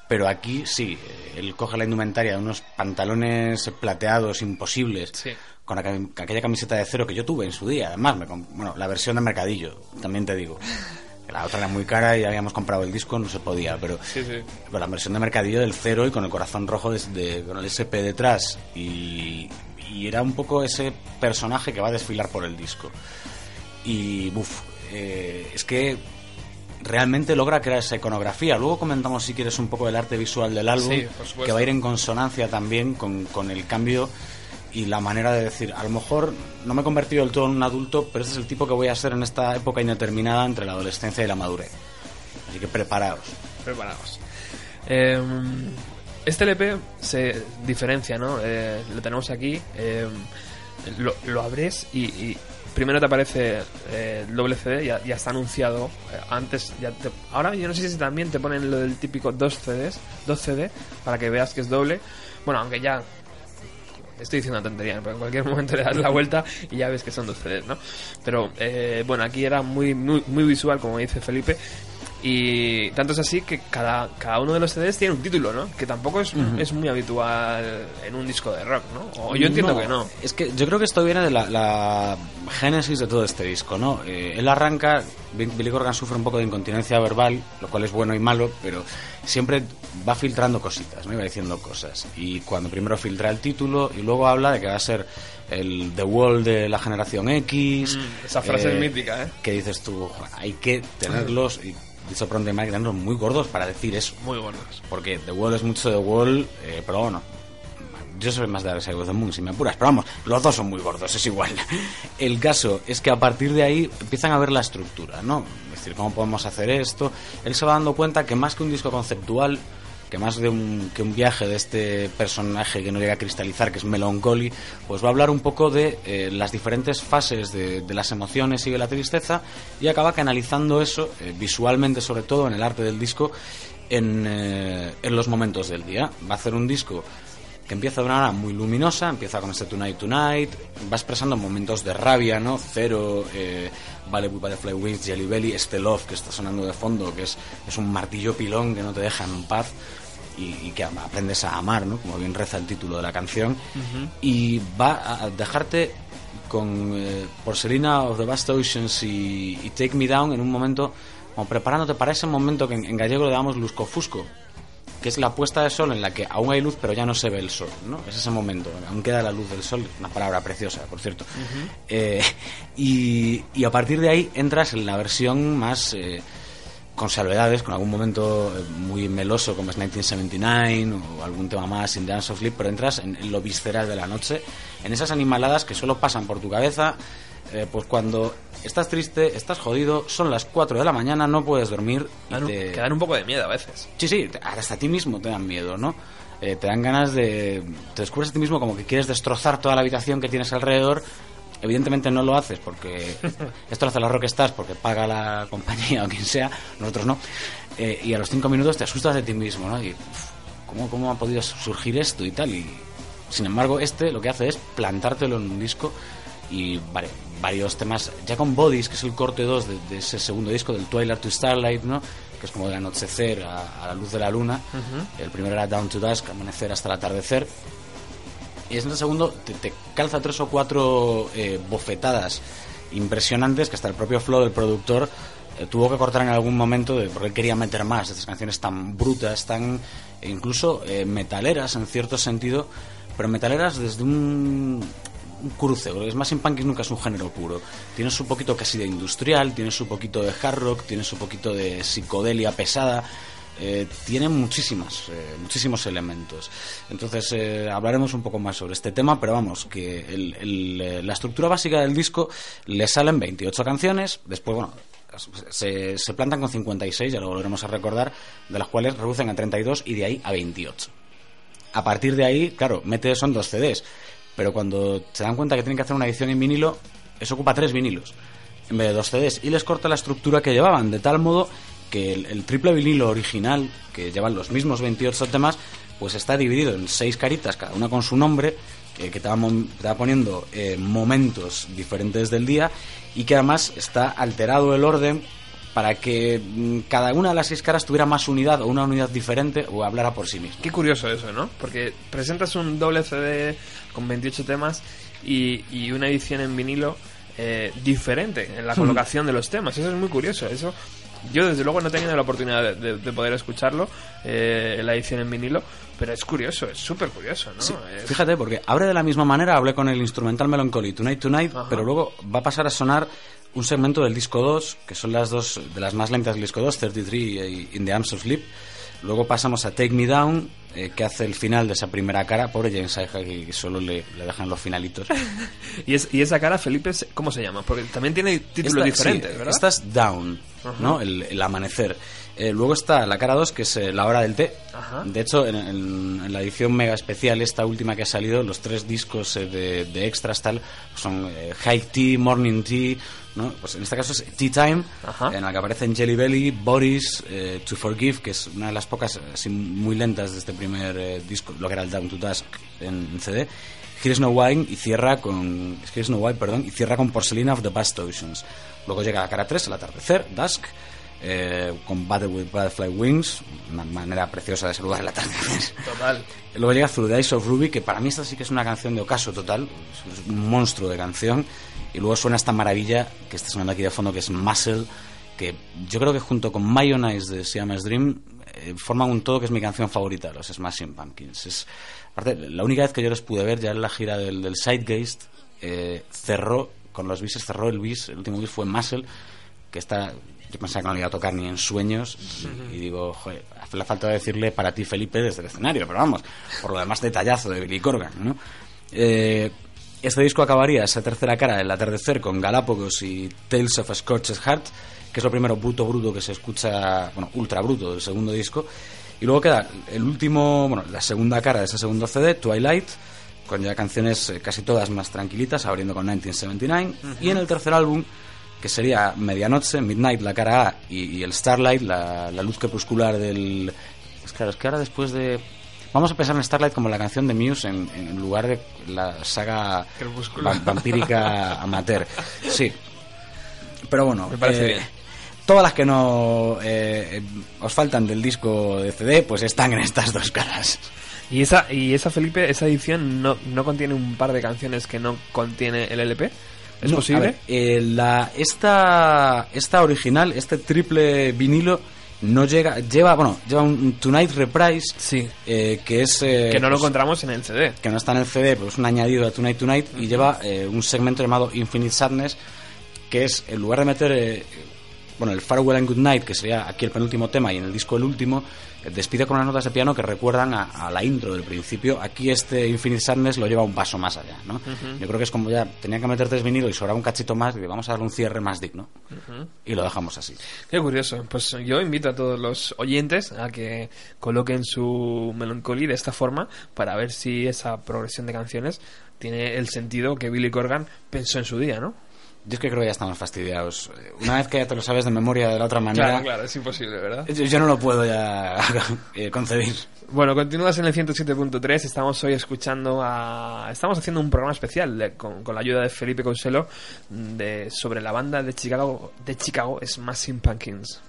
Pero aquí sí, él coge la indumentaria de unos pantalones plateados imposibles, Sí. con aqu- aquella camiseta de cero que yo tuve en su día, además, me bueno, la versión de Mercadillo, también te digo. La otra era muy cara y habíamos comprado el disco, no se podía, pero Sí, sí. con la versión de Mercadillo del cero y con el corazón rojo de, de- con el SP detrás. Y, y era un poco ese personaje que va a desfilar por el disco. Y, buf, eh, es que realmente logra crear esa iconografía. Luego comentamos, si quieres, un poco del arte visual del álbum, Sí, que va a ir en consonancia también con, con el cambio y la manera de decir, a lo mejor no me he convertido del todo en un adulto, pero este es el tipo que voy a ser en esta época indeterminada entre la adolescencia y la madurez. Así que preparaos. preparados. Eh, este LP se diferencia, ¿no? Eh, lo tenemos aquí. eh, lo, lo abres y, y primero te aparece eh, el doble CD, ya, está anunciado. eh, antes, ya te- ahora yo no sé si también te ponen lo del típico dos CDs, dos CD, para que veas que es doble. Bueno, aunque ya estoy diciendo una tontería, pero en cualquier momento le das la vuelta y ya ves que son dos CDs, ¿no? Pero eh, bueno, aquí era muy, muy, muy visual, como dice Felipe. Y tanto es así que cada, cada uno de los CDs tiene un título, ¿no? Que tampoco es, es muy habitual en un disco de rock, ¿no? O yo entiendo que no. Es que yo creo que esto viene de la, la génesis de todo este disco, ¿no? Eh, él arranca, Bi- Billy Corgan sufre un poco de incontinencia verbal, lo cual es bueno y malo, pero siempre va filtrando cositas, ¿no? Y va diciendo cosas. Y cuando primero filtra el título y luego habla de que va a ser el The Wall de la generación X. Mm, esa frase es mítica, ¿eh? Que dices tú, hay que tenerlos, y dicho pronto, hay que tenerlos muy gordos para decir eso. Muy gordos. Porque The Wall es mucho The Wall, eh, pero bueno. Yo soy más de Dark Side of the Moon, si me apuras. Pero vamos, los dos son muy gordos, es igual. El caso es que a partir de ahí empiezan a ver la estructura, ¿no? Es decir, ¿cómo podemos hacer esto? Él se va dando cuenta que más que un disco conceptual, que más de un, que un viaje de este personaje que no llega a cristalizar, que es Melancholy, pues va a hablar un poco de eh, las diferentes fases de, de las emociones y de la tristeza y acaba canalizando eso, eh, visualmente sobre todo, en el arte del disco, en, eh, en los momentos del día. Va a hacer un disco que empieza de una manera muy luminosa, empieza con este Tonight Tonight, va expresando momentos de rabia, ¿no? Cero, eh, Vale with Butterfly Wings, Jelly Belly, este Love que está sonando de fondo, que es, es un martillo pilón que no te deja en paz y, y que aprendes a amar, ¿no? Como bien reza el título de la canción. Y va a dejarte con eh, Porcelina of the Vast Oceans y, y Take Me Down en un momento como preparándote para ese momento que en, en gallego le damos lusco-fusco que es la puesta de sol en la que aún hay luz pero ya no se ve el sol, ¿no? Es ese momento, aún queda la luz del sol, una palabra preciosa, por cierto. Eh, y, y a partir de ahí entras en la versión más eh, con salvedades, con algún momento eh, muy meloso como es 1979 o algún tema más in Dance of Sleep, pero entras en, en lo visceral de la noche, en esas animaladas que solo pasan por tu cabeza, eh, pues cuando estás triste, estás jodido, son las 4 de la mañana, no puedes dormir. y Dan te- Que dan un poco de miedo a veces. Sí, sí, hasta a ti mismo te dan miedo, ¿no? Eh, te dan ganas de... Te descubres a ti mismo como que quieres destrozar toda la habitación que tienes alrededor. Evidentemente no lo haces porque esto lo hace la Rockstars porque paga la compañía o quien sea, nosotros no. Eh, y a los cinco minutos te asustas de ti mismo, ¿no? Y ¿cómo, ¿cómo ha podido surgir esto y tal? Y sin embargo, este lo que hace es plantártelo en un disco y vale, varios temas. Ya con Bodies, que es el corte 2 de, ese segundo disco, del Twilight to Starlight, ¿no? que es como de anochecer a, la luz de la luna. El primero era Down to Dusk, amanecer hasta el atardecer. Y en el segundo te, calza tres o cuatro eh, bofetadas impresionantes que hasta el propio flow del productor eh, tuvo que cortar en algún momento de, porque él quería meter más estas canciones tan brutas, tan e incluso eh, metaleras en cierto sentido, pero metaleras desde un, un cruce, porque Smashing Pumpkins nunca es un género puro. Tienes un poquito casi de industrial, tienes un poquito de hard rock, tienes un poquito de psicodelia pesada. Eh, tiene muchísimas, eh, muchísimos elementos. Entonces eh, hablaremos un poco más sobre este tema, pero vamos, que el, la estructura básica del disco le salen 28 canciones, después, bueno, se, se plantan con 56, ya lo volveremos a recordar, de las cuales reducen a 32 y de ahí a 28. A partir de ahí, claro, mete son dos CDs pero cuando se dan cuenta que tienen que hacer una edición en vinilo, eso ocupa tres vinilos en vez de dos CDs y les corta la estructura que llevaban, de tal modo que el, triple vinilo original, que llevan los mismos 28 temas, pues está dividido en seis caritas, cada una con su nombre, que te, poniendo eh, momentos diferentes del día y que además está alterado el orden para que mm, cada una de las seis caras tuviera más unidad o una unidad diferente o hablara por sí misma. Qué curioso eso, ¿no? Porque presentas un doble CD con 28 temas y, una edición en vinilo eh, diferente en la colocación de los temas. Eso es muy curioso. Eso yo desde luego no he tenido la oportunidad de, poder escucharlo, eh, la edición en vinilo, pero es curioso, es súper curioso, ¿no? Fíjate, porque abre de la misma manera, hablé con el instrumental Melancholy Tonight Tonight, pero luego va a pasar a sonar un segmento del disco 2, que son las dos de las más lentas del disco 2, 33 y In the Arms of Sleep. Luego pasamos a Take Me Down, eh, que hace el final de esa primera cara. Pobre James Iha, que solo le, dejan los finalitos. ¿Y, ¿Y, esa cara, Felipe, cómo se llama? Porque también tiene títulos diferentes, ¿verdad? Esta es Down, ¿no? El, amanecer. Eh, luego está la cara 2, que es eh, la hora del té. De hecho, en, la edición mega especial, esta última que ha salido, los tres discos de, de, extras tal son High Tea, Morning Tea, pues en este caso es Tea Time, en la que aparecen Jelly Belly, Boris, eh, To Forgive, que es una de las pocas así muy lentas de este primer eh, disco, lo que era el Down to Dusk en, CD. Here's No Wine y cierra con Here's No Wine, perdón, y cierra con Porcelain of the Past Oceans. Luego llega la cara 3, el atardecer, Dusk, eh, con Battle with Butterfly Wings, una manera preciosa de saludar el atardecer. Total. Luego llega Through the Eyes of Ruby, que para mí esta sí que es una canción de ocaso total, es un monstruo de canción. Y luego suena esta maravilla que está sonando aquí de fondo, que es Muscle, que yo creo que junto con Mayonnaise de Siamese Dream eh, forman un todo que es mi canción favorita, los Smashing Pumpkins. Es, aparte, la única vez que yo les pude ver ya en la gira del, del Sidegeist, eh, cerró, con los bises cerró el bis, el último bis fue Muscle, que está yo pensaba que no le iba a tocar ni en sueños y, digo, joder, hace la falta de decirle para ti Felipe desde el escenario, pero vamos, por lo demás detallazo de Billy Corgan, ¿no? Eh, este disco acabaría esa tercera cara, el atardecer, con Galápagos y Tales of a Scorched Heart, que es lo primero bruto bruto que se escucha, bueno, ultra bruto del segundo disco. Y luego queda el último, bueno, la segunda cara de ese segundo CD, Twilight, con ya canciones eh, casi todas más tranquilitas, abriendo con 1979. Y en el tercer álbum, que sería Medianoche, Midnight, la cara A, y, el Starlight, la, la, luz crepuscular del... Es claro, es que ahora después de Vamos a pensar en Starlight como la canción de Muse en, lugar de la saga vampírica amateur. Sí. Pero bueno, eh, todas las que no eh, os faltan del disco de CD, pues están en estas dos caras. ¿Y esa, y esa Felipe, esa edición no, no contiene un par de canciones que no contiene el LP? ¿Es posible? Eh, la, esta, esta original, este triple vinilo no llega lleva bueno lleva un Tonight Reprise sí. eh, que es eh, que no lo pues, encontramos en el CD que no está en el CD pero es un añadido a Tonight Tonight y lleva eh, un segmento llamado Infinite Sadness que es en lugar de meter bueno el Farewell and Good Night que sería aquí el penúltimo tema y en el disco el último despide con unas notas de piano que recuerdan a, la intro del principio. Aquí este Infinite Sadness lo lleva un paso más allá, ¿no? Yo creo que es como ya tenía que meter tres vinilos y sobraba un cachito más y vamos a dar un cierre más digno. Y lo dejamos así. Qué curioso. Pues yo invito a todos los oyentes a que coloquen su melancolía de esta forma para ver si esa progresión de canciones tiene el sentido que Billy Corgan pensó en su día, ¿no? Yo es que creo que ya estamos fastidiados. Una vez que ya te lo sabes de memoria de la otra manera, Claro, claro, es imposible, ¿verdad? yo, yo no lo puedo ya eh, concebir. Bueno, continúas en el 107.3. Estamos hoy escuchando a. Estamos haciendo un programa especial de- con, con la ayuda de Felipe Conselo de, sobre la banda de Chicago, de Chicago Smashing Pumpkins.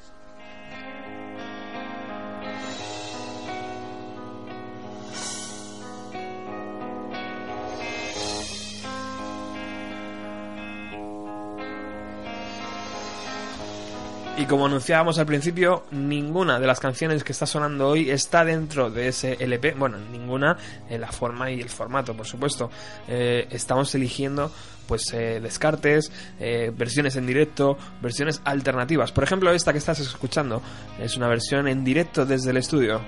Y como anunciábamos al principio, ninguna de las canciones que está sonando hoy está dentro de ese LP. Bueno, ninguna en la forma y el formato, por supuesto. Eh, estamos eligiendo pues eh, descartes, eh, versiones en directo, versiones alternativas. Por ejemplo, esta que estás escuchando es una versión en directo desde el estudio.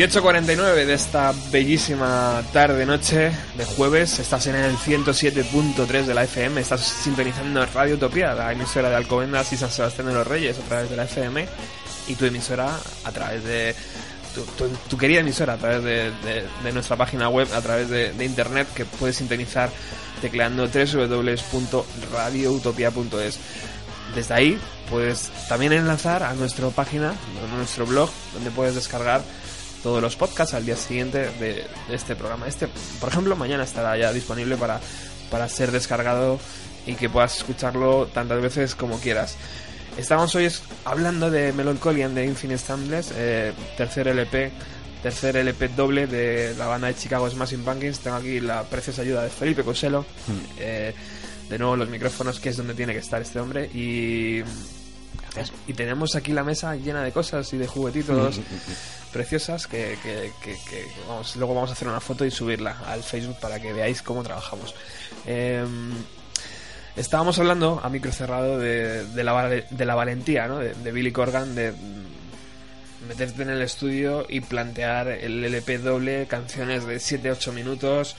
18.49 de esta bellísima tarde-noche de jueves. Estás en el 107.3 de la FM. Estás sintonizando Radio Utopía, la emisora de Alcobendas y San Sebastián de los Reyes a través de la FM. Y tu emisora a través de. Tu, querida emisora a través de, nuestra página web, a través de, internet, que puedes sintonizar tecleando www.radioutopia.es. Desde ahí puedes también enlazar a nuestra página, a nuestro blog, donde puedes descargar todos los podcasts al día siguiente de, este programa. Este, por ejemplo, mañana estará ya disponible para, para ser descargado y que puedas escucharlo tantas veces como quieras. Estamos hoy hablando de Melancholian de Infinite Stambles, eh, tercer LP, tercer LP doble de la banda de Chicago Smashing Pumpkins. Tengo aquí la preciosa ayuda de Felipe Coselo. Hmm. Eh, de nuevo los micrófonos, que es donde tiene que estar este hombre. Y, y tenemos aquí la mesa llena de cosas y de juguetitos. Hmm, hmm, preciosas que, vamos, luego vamos a hacer una foto y subirla al Facebook para que veáis cómo trabajamos. Em, estábamos hablando a micro cerrado de, de, la, valentía ¿no? de, Billy Corgan de meterte en el estudio y plantear el LP doble, canciones de 7-8 minutos.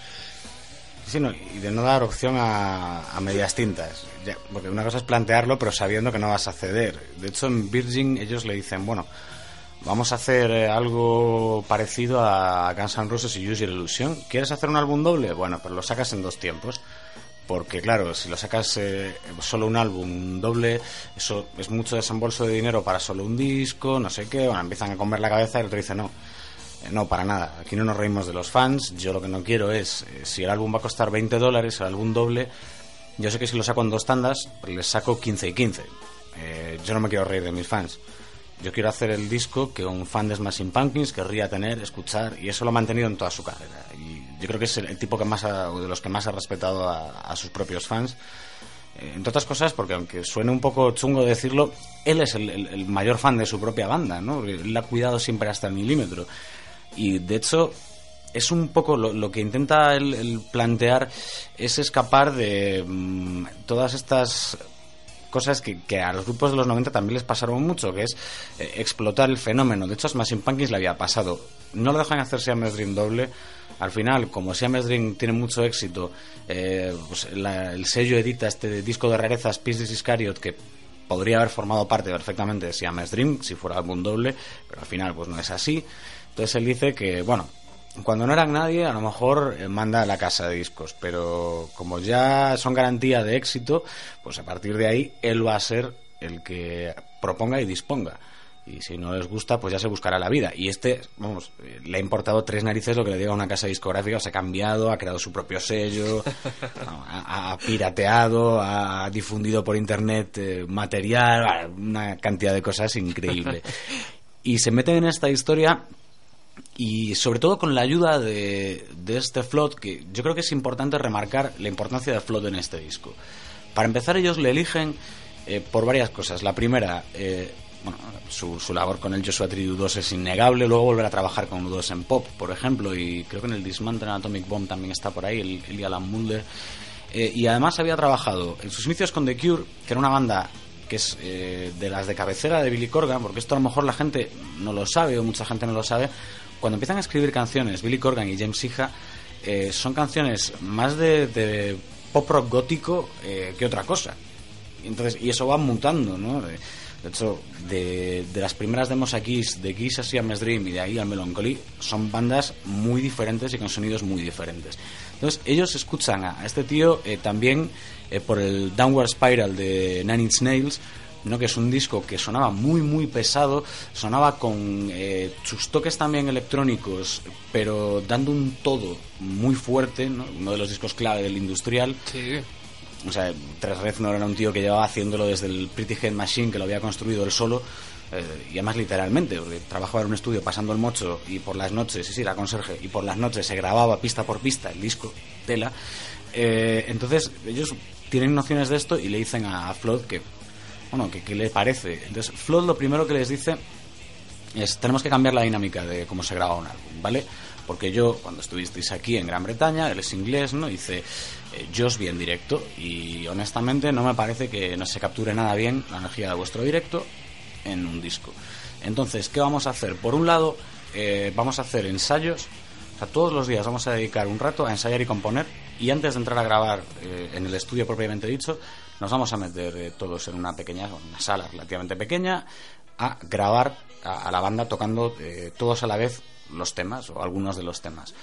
Sí, y de no dar opción a, a medias tintas. porque una cosa es plantearlo, pero sabiendo que no vas a ceder. De hecho, en Virgin ellos le dicen, bueno, Vamos a hacer eh, algo parecido a Guns N' Roses y Use Your Illusion. ¿Quieres hacer un álbum doble? Bueno, pero lo sacas en dos tiempos. Porque claro, si lo sacas eh, solo un álbum doble, eso es mucho desembolso de dinero para solo un disco, no sé qué. Bueno, empiezan a comer la cabeza y el otro dice no. Eh, no, para nada. Aquí no nos reímos de los fans. Yo lo que no quiero es, si el álbum va a costar 20 dólares, el álbum doble, yo sé que si lo saco en dos tandas, pues les saco 15 y 15. yo no me quiero reír de mis fans. Yo quiero hacer el disco que un fan de Smashing Pumpkins querría tener, escuchar, y eso lo ha mantenido en toda su carrera. Y yo creo que es el, tipo que más de los que más ha respetado a, sus propios fans. Eh, entre otras cosas, porque aunque suene un poco chungo decirlo, él es el, mayor fan de su propia banda, ¿no? Él ha cuidado siempre hasta el milímetro. Y de hecho, es un poco lo, que intenta él, plantear es escapar de mm, todas estas cosas que, a los grupos de los 90 también les pasaron mucho, que es eh, explotar el fenómeno. De hecho, a Smashing Pumpkins le había pasado. No lo dejan hacer Siamese Dream doble. Al final, como Siamese Dream tiene mucho éxito, eh, pues el sello edita este disco de rarezas Pieces Iscariot que podría haber formado parte perfectamente de Siamese Dream si fuera álbum doble, pero al final pues no es así. Entonces él dice que, bueno, cuando no eran nadie, a lo mejor eh, manda a la casa de discos, pero como ya son garantía de éxito, pues a partir de ahí él va a ser el que proponga y disponga. Y si no les gusta, pues ya se buscará la vida. Y este, vamos, eh, le ha importado tres narices lo que le diga a una casa discográfica, se ha cambiado, ha creado su propio sello, ha, pirateado, ha difundido por internet eh, material, una cantidad de cosas increíble. Y se meten en esta historia y sobre todo con la ayuda de, este Flood, que yo creo que es importante remarcar la importancia de Flood en este disco. Para empezar, ellos le eligen eh, por varias cosas. La primera, eh, bueno, su, labor con el Joshua Tree 2 es innegable. Luego volver a trabajar con U2 en pop, por ejemplo, y creo que en el Dismantle Atomic Bomb también está por ahí, el, el Alan Mulder. Eh, y además había trabajado en sus inicios con The Cure, que era una banda que es de las de cabecera de Billy Corgan, porque esto a lo mejor la gente no lo sabe o mucha gente no lo sabe, cuando empiezan a escribir canciones, Billy Corgan y James Hija, eh, son canciones más de, pop rock gótico eh, que otra cosa. Entonces, y eso va mutando, ¿no? De, hecho, de, las primeras demos aquí, de Kiss a Siamese Dream y de ahí al Melancholy, son bandas muy diferentes y con sonidos muy diferentes. Entonces, ellos escuchan a, este tío eh, también por el Downward Spiral de Nine Inch Nails, ¿no? que es un disco que sonaba muy muy pesado, sonaba con eh, sus toques también electrónicos, pero dando un todo muy fuerte, ¿no? uno de los discos clave del industrial. Sí. O sea, Tres no era un tío que llevaba haciéndolo desde el Pretty Head Machine, que lo había construido él solo, eh, y además literalmente, porque trabajaba en un estudio pasando el mocho y por las noches, sí, sí, era conserje, y por las noches se grababa pista por pista el disco, tela. Eh, entonces, ellos tienen nociones de esto y le dicen a Flood que bueno, ¿qué, le parece? Entonces, Flood lo primero que les dice es, tenemos que cambiar la dinámica de cómo se graba un álbum, ¿vale? Porque yo, cuando estuvisteis aquí en Gran Bretaña, él es inglés, ¿no? Dice, eh, yo os vi en directo y honestamente no me parece que no se capture nada bien la energía de vuestro directo en un disco. Entonces, ¿qué vamos a hacer? Por un lado, eh, vamos a hacer ensayos. O sea, todos los días vamos a dedicar un rato a ensayar y componer. Y antes de entrar a grabar eh, en el estudio propiamente dicho, nos vamos a meter eh, todos en una pequeña, una sala relativamente pequeña, a grabar a, la banda tocando eh, todos a la vez los temas o algunos de los temas.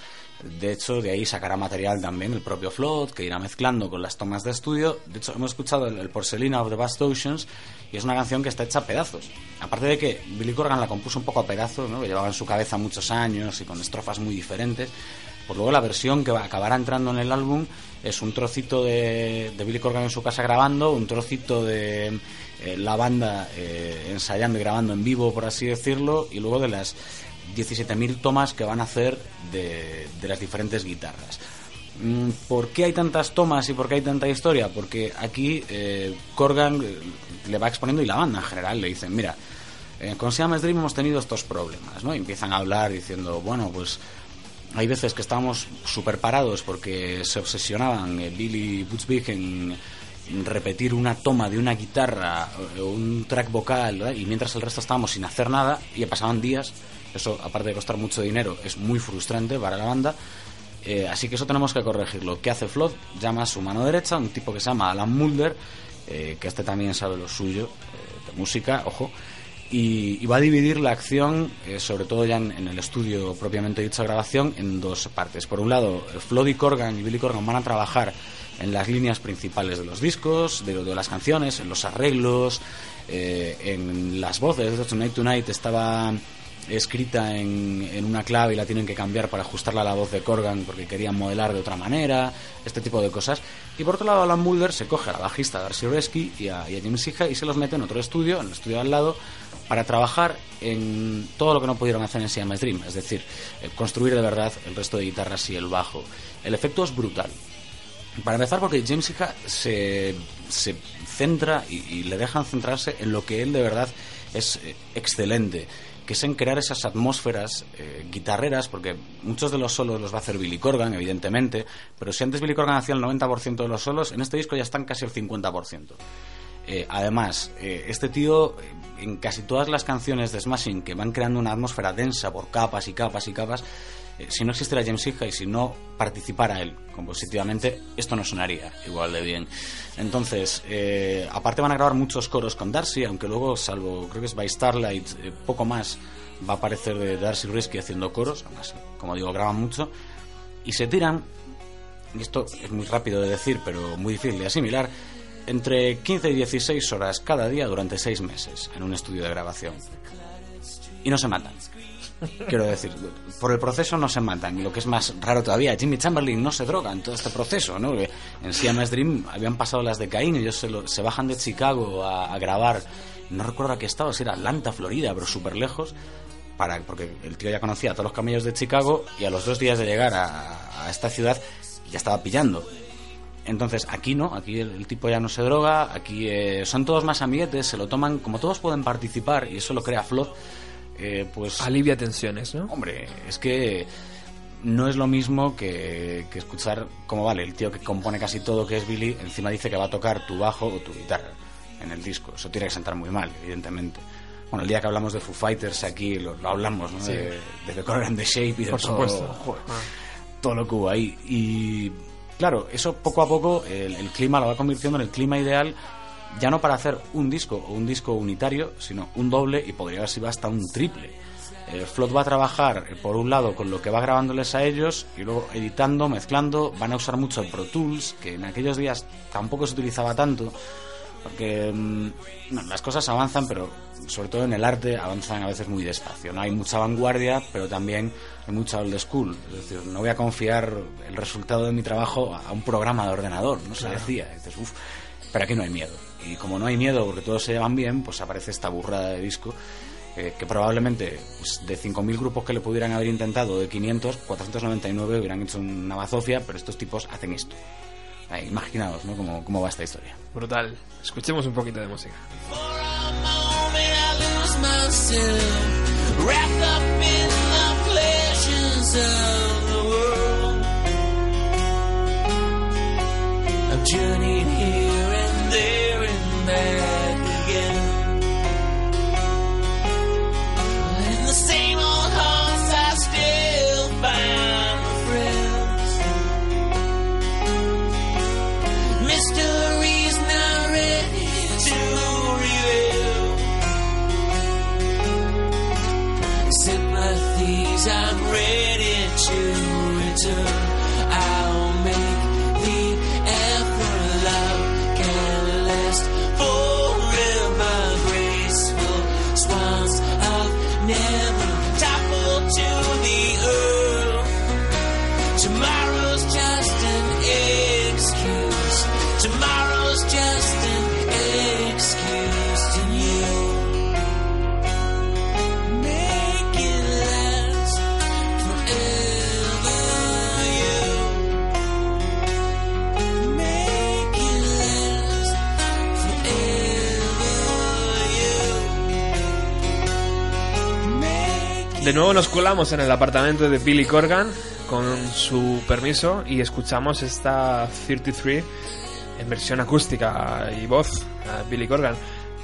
De hecho, de ahí sacará material también el propio Flood, que irá mezclando con las tomas de estudio. De hecho, hemos escuchado el, el Porcelina of the Vast Oceans y es una canción que está hecha a pedazos. Aparte de que Billy Corgan la compuso un poco a pedazos, ¿no? que llevaba en su cabeza muchos años y con estrofas muy diferentes. Pues luego la versión que acabará entrando en el álbum es un trocito de, de Billy Corgan en su casa grabando, un trocito de eh, la banda eh, ensayando y grabando en vivo, por así decirlo, y luego de las 17.000 tomas que van a hacer de, de las diferentes guitarras. Mm, ¿Por qué hay tantas tomas y por qué hay tanta historia? Porque aquí eh, Corgan eh, le va exponiendo y la banda en general le dicen, mira, eh, con Siamese Dream hemos tenido estos problemas, ¿no? Y empiezan a hablar diciendo, bueno, pues hay veces que estábamos súper parados porque se obsesionaban eh, Billy Butchvig en repetir una toma de una guitarra o un track vocal y mientras el resto estábamos sin hacer nada y pasaban días eso aparte de costar mucho dinero es muy frustrante para la banda eh, así que eso tenemos que corregirlo ¿qué hace Flood? llama a su mano derecha un tipo que se llama Alan Mulder eh, que este también sabe lo suyo eh, de música, ojo y, y va a dividir la acción, eh, sobre todo ya en, el estudio propiamente dicha grabación, en dos partes. Por un lado, Flood y Corgan y Billy Corgan van a trabajar en las líneas principales de los discos, de, las canciones, en los arreglos, eh, en las voces. Tonight Tonight estaba escrita en, una clave y la tienen que cambiar para ajustarla a la voz de Corgan porque querían modelar de otra manera, este tipo de cosas. Y por otro lado, Alan Mulder se coge a la bajista Darcy Resky y a, y a Jim Sija y se los mete en otro estudio, en el estudio al lado, para trabajar en todo lo que no pudieron hacer en Siamese Dream, es decir, eh, construir de verdad el resto de guitarras y el bajo. El efecto es brutal. Para empezar, porque James Iha se, se centra y, y le dejan centrarse en lo que él de verdad es eh, excelente, que es en crear esas atmósferas eh, guitarreras, porque muchos de los solos los va a hacer Billy Corgan, evidentemente, pero si antes Billy Corgan hacía el 90% de los solos, en este disco ya están casi el 50%. Eh, además, eh, este tío, eh, en casi todas las canciones de Smashing que van creando una atmósfera densa por capas y capas y capas, si no existiera James Iha y si no participara él compositivamente, esto no sonaría igual de bien. Entonces, aparte van a grabar muchos coros con Darcy, aunque luego, salvo creo que es By Starlight, poco más va a aparecer de Darcy Risky haciendo coros, además, como digo, graban mucho, y se tiran, y esto es muy rápido de decir, pero muy difícil de asimilar, entre 15 y 16 horas cada día durante 6 meses en un estudio de grabación. Y no se matan. Quiero decir, por el proceso no se matan. Y lo que es más raro todavía, Jimmy Chamberlain no se droga en todo este proceso, ¿no? En Siamese Dream habían pasado las de Caín, ellos se, lo- se bajan de Chicago a, grabar, no recuerdo a qué estado, si era Atlanta, Florida, pero súper lejos, para, porque el tío ya conocía a todos los camellos de Chicago y a los dos días de llegar a esta ciudad ya estaba pillando. Entonces aquí no, aquí el, el tipo ya no se droga, aquí eh, son todos más amiguetes, se lo toman, como todos pueden participar y eso lo crea Flood, eh, pues Alivia tensiones, ¿no? Hombre, es que no es lo mismo que, que escuchar cómo vale el tío que compone casi todo que es Billy, encima dice que va a tocar tu bajo o tu guitarra en el disco. Eso tiene que sentar muy mal, evidentemente. Bueno, el día que hablamos de Foo Fighters aquí lo, lo hablamos, ¿no? Sí. De, de The Color and the Shape y de Por todo, supuesto. joder, Ah. todo lo que hubo ahí. Y claro, eso poco a poco el, clima lo va convirtiendo en el clima ideal ya no para hacer un disco o un disco unitario, sino un doble y podría haber sido hasta un triple. Eh, va a trabajar, eh, por un lado, con lo que va grabándoles a ellos y luego editando, mezclando. Van a usar mucho Pro Tools, que en aquellos días tampoco se utilizaba tanto, porque mm, las cosas avanzan, pero sobre todo en el arte avanzan a veces muy despacio. No hay mucha vanguardia, pero también hay mucha old school. Es decir, no voy a confiar el resultado de mi trabajo a un programa de ordenador, no se decía. Dices, uff, pero aquí no hay miedo. Y como no hay miedo porque todos se llevan bien, pues aparece esta burrada de disco eh, que probablemente pues, de 5.000 grupos que le pudieran haber intentado, de 500, 499 hubieran hecho una bazofia, pero estos tipos hacen esto. Ahí, imaginaos ¿no? cómo, cómo va esta historia. Brutal. Escuchemos un poquito de música. Myself, wrapped up in the pleasures of the world. I've journeyed here and there and back I'm ready to return. De nuevo nos colamos en el apartamento de Billy Corgan con su permiso y escuchamos esta 33 en versión acústica y voz a Billy Corgan.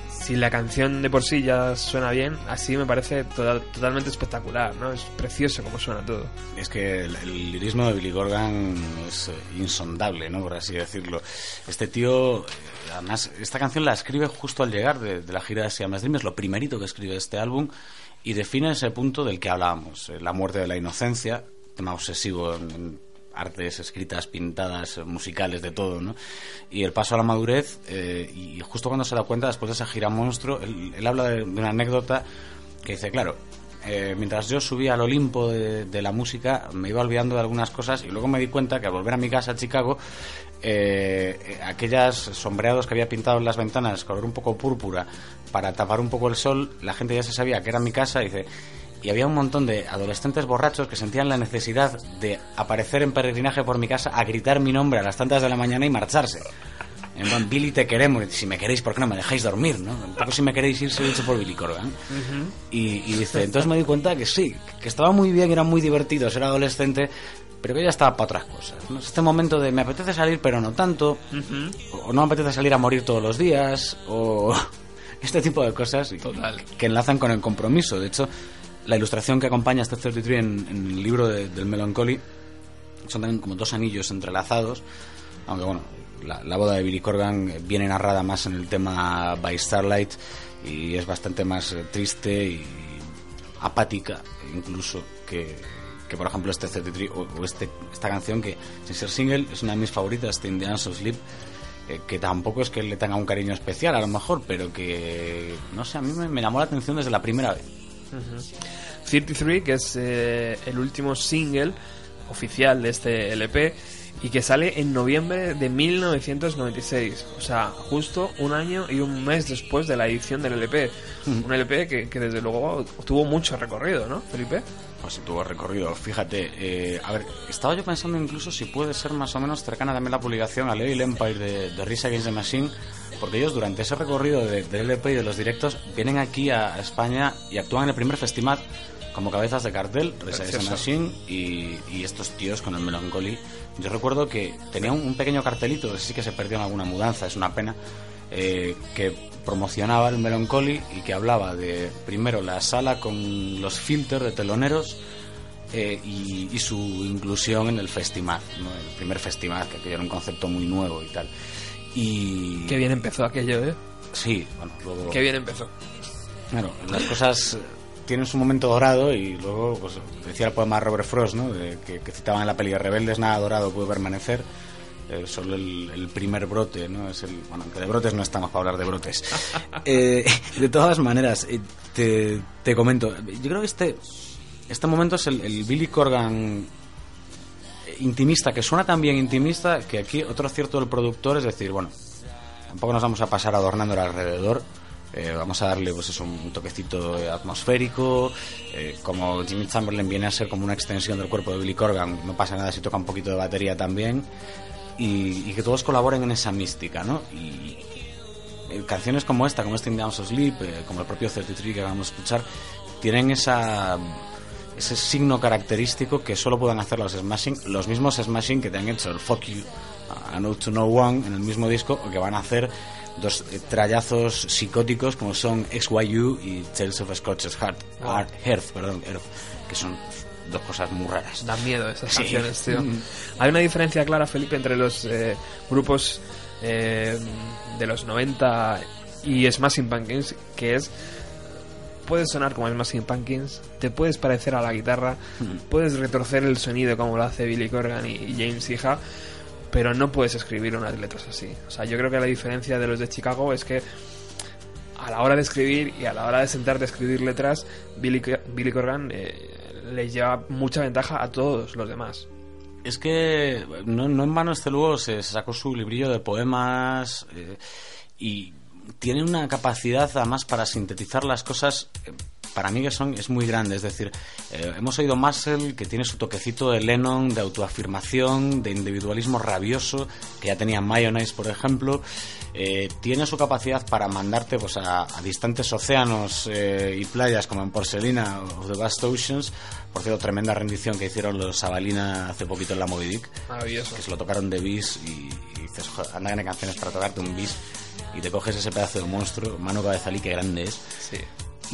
Si la canción de por sí ya suena bien, así me parece total- totalmente espectacular, ¿no? Es precioso como suena todo. Es que el, el lirismo de Billy Corgan es eh, insondable, ¿no? Por así decirlo. Este tío, eh, además, esta canción la escribe justo al llegar de, la gira de Siamese Dream, es lo primerito que escribe este álbum y define ese punto del que hablábamos, eh, la muerte de la inocencia, tema obsesivo en, artes escritas, pintadas, eh, musicales, de todo, ¿no? Y el paso a la madurez, eh, y justo cuando se da cuenta, después de esa gira monstruo, él, él habla de, de una anécdota que dice, claro, eh, mientras yo subía al Olimpo de, la música, me iba olvidando de algunas cosas y luego me di cuenta que al volver a mi casa a Chicago, eh, aquellas sombreados que había pintado en las ventanas, color un poco púrpura, para tapar un poco el sol, la gente ya se sabía que era mi casa dice... Y había un montón de adolescentes borrachos que sentían la necesidad de aparecer en peregrinaje por mi casa a gritar mi nombre a las tantas de la mañana y marcharse. En plan, Billy, te queremos. Si me queréis, ¿por qué no me dejáis dormir? ¿no? Un poco si me queréis ir, soy hecho por Billy Corgan. y, y dice, entonces me di cuenta que sí, que estaba muy bien, era muy divertido ser adolescente, pero que ya estaba para otras cosas. ¿no? Este momento de me apetece salir, pero no tanto, o no me apetece salir a morir todos los días, o este tipo de cosas Total. que enlazan con el compromiso. De hecho, la ilustración que acompaña a este 33 en, en el libro de- del Melancholy son también como dos anillos entrelazados, aunque bueno, la, boda de Billy Corgan viene narrada más en el tema By Starlight y es bastante más eh, triste y apática incluso que, que por ejemplo este 33 o, o este, esta canción que sin ser single es una de mis favoritas de Indiana Sleep eh, que tampoco es que le tenga un cariño especial a lo mejor pero que no sé a mí me, me llamó la atención desde la primera vez. 33, que es eh, el último single oficial de este LP y que sale en noviembre de 1996, o sea, justo un año y un mes después de la edición del LP. Un LP que, que desde luego tuvo mucho recorrido, ¿no, Felipe? Pues si tuvo recorrido, fíjate. eh, a ver, estaba yo pensando incluso si puede ser más o menos cercana también la publicación a Lady Empire de, de Rise Against the Machine, porque ellos durante ese recorrido de- del LP y de los directos vienen aquí a España y actúan en el primer festival como cabezas de cartel, Precioso. Machine y, y estos tíos con el Melancholy. Yo recuerdo que tenía un, un pequeño cartelito, que sí que se perdió en alguna mudanza, es una pena, eh, que promocionaba el Melancholy y que hablaba de, primero, la sala con los filters de teloneros eh, y, y su inclusión en el festival, ¿no? el primer festival, que aquello era un concepto muy nuevo y tal. Y... Qué bien empezó aquello, ¿eh? Sí, bueno, luego... Qué bien empezó. Claro, las cosas tienen su momento dorado y luego, pues decía el poema Robert Frost, ¿no? De- que, que citaban en la peli de Rebeldes, nada dorado puede permanecer. eh, solo el, el primer brote, ¿no? Es el, bueno, aunque de brotes no estamos para hablar de brotes. Eh, de todas maneras, eh, te, te comento, yo creo que este, este momento es el, el Billy Corgan eh, intimista, que suena tan bien intimista que aquí otro acierto del productor es decir, bueno, tampoco nos vamos a pasar adornando alrededor. Eh, vamos a darle pues eso, un toquecito eh, atmosférico. eh, como Jimmy Chamberlain viene a ser como una extensión del cuerpo de Billy Corgan, no pasa nada si toca un poquito de batería también. Y, y que todos colaboren en esa mística, ¿no? Y, canciones como esta, como este In Down So Sleep, como el propio 33 que vamos a escuchar, tienen esa ese signo característico que solo pueden hacer los Smashing, los mismos Smashing que te han hecho el Fuck You, a Note to No One en el mismo disco, o que van a hacer dos trallazos psicóticos como son XYU y Tales of Scotch's Heart, Heart- Earth, perdón, Earth, que son dos cosas muy raras. Da miedo esas Sí. canciones, tío. Hay una diferencia clara, Felipe, entre los eh, grupos eh, de los 90 y Smashing Pumpkins, que es... Puedes sonar como Smashing Pumpkins, te puedes parecer a la guitarra, puedes retorcer el sonido como lo hace Billy Corgan y, y James Iha, pero no puedes escribir unas letras así. O sea, yo creo que la diferencia de los de Chicago es que a la hora de escribir y a la hora de sentarte a escribir letras, Billy, Billy Corgan eh, le lleva mucha ventaja a todos los demás. Es que no, no en vano este luego se sacó su librillo de poemas eh, y tiene una capacidad además para sintetizar las cosas eh, para mí que son es muy grande. Es decir, eh, hemos oído Muscle que tiene su toquecito de Lennon, de autoafirmación, de individualismo rabioso, que ya tenía Mayonnaise, por ejemplo. Eh, tiene su capacidad para mandarte pues, a, distantes océanos eh, y playas como en Porcelina o The Vast Oceans. Por cierto, tremenda rendición que hicieron los Sabalina hace poquito en la Moby Dick. Maravilloso. Que se lo tocaron de bis y, dices, anda que canciones para tocarte un bis y te coges ese pedazo de monstruo, mano cabezalí, que grande es. Sí.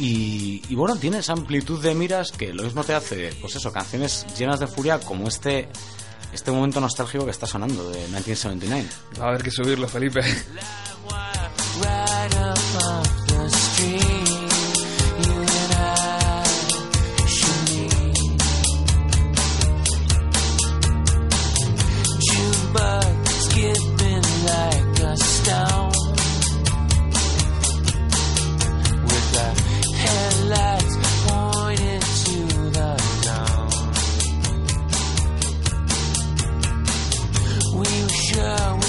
Y, bueno, tiene esa amplitud de miras que lo mismo te hace, pues eso, canciones llenas de furia como este este momento nostálgico que está sonando de 1979. Va a haber que subirlo, Felipe. Yeah.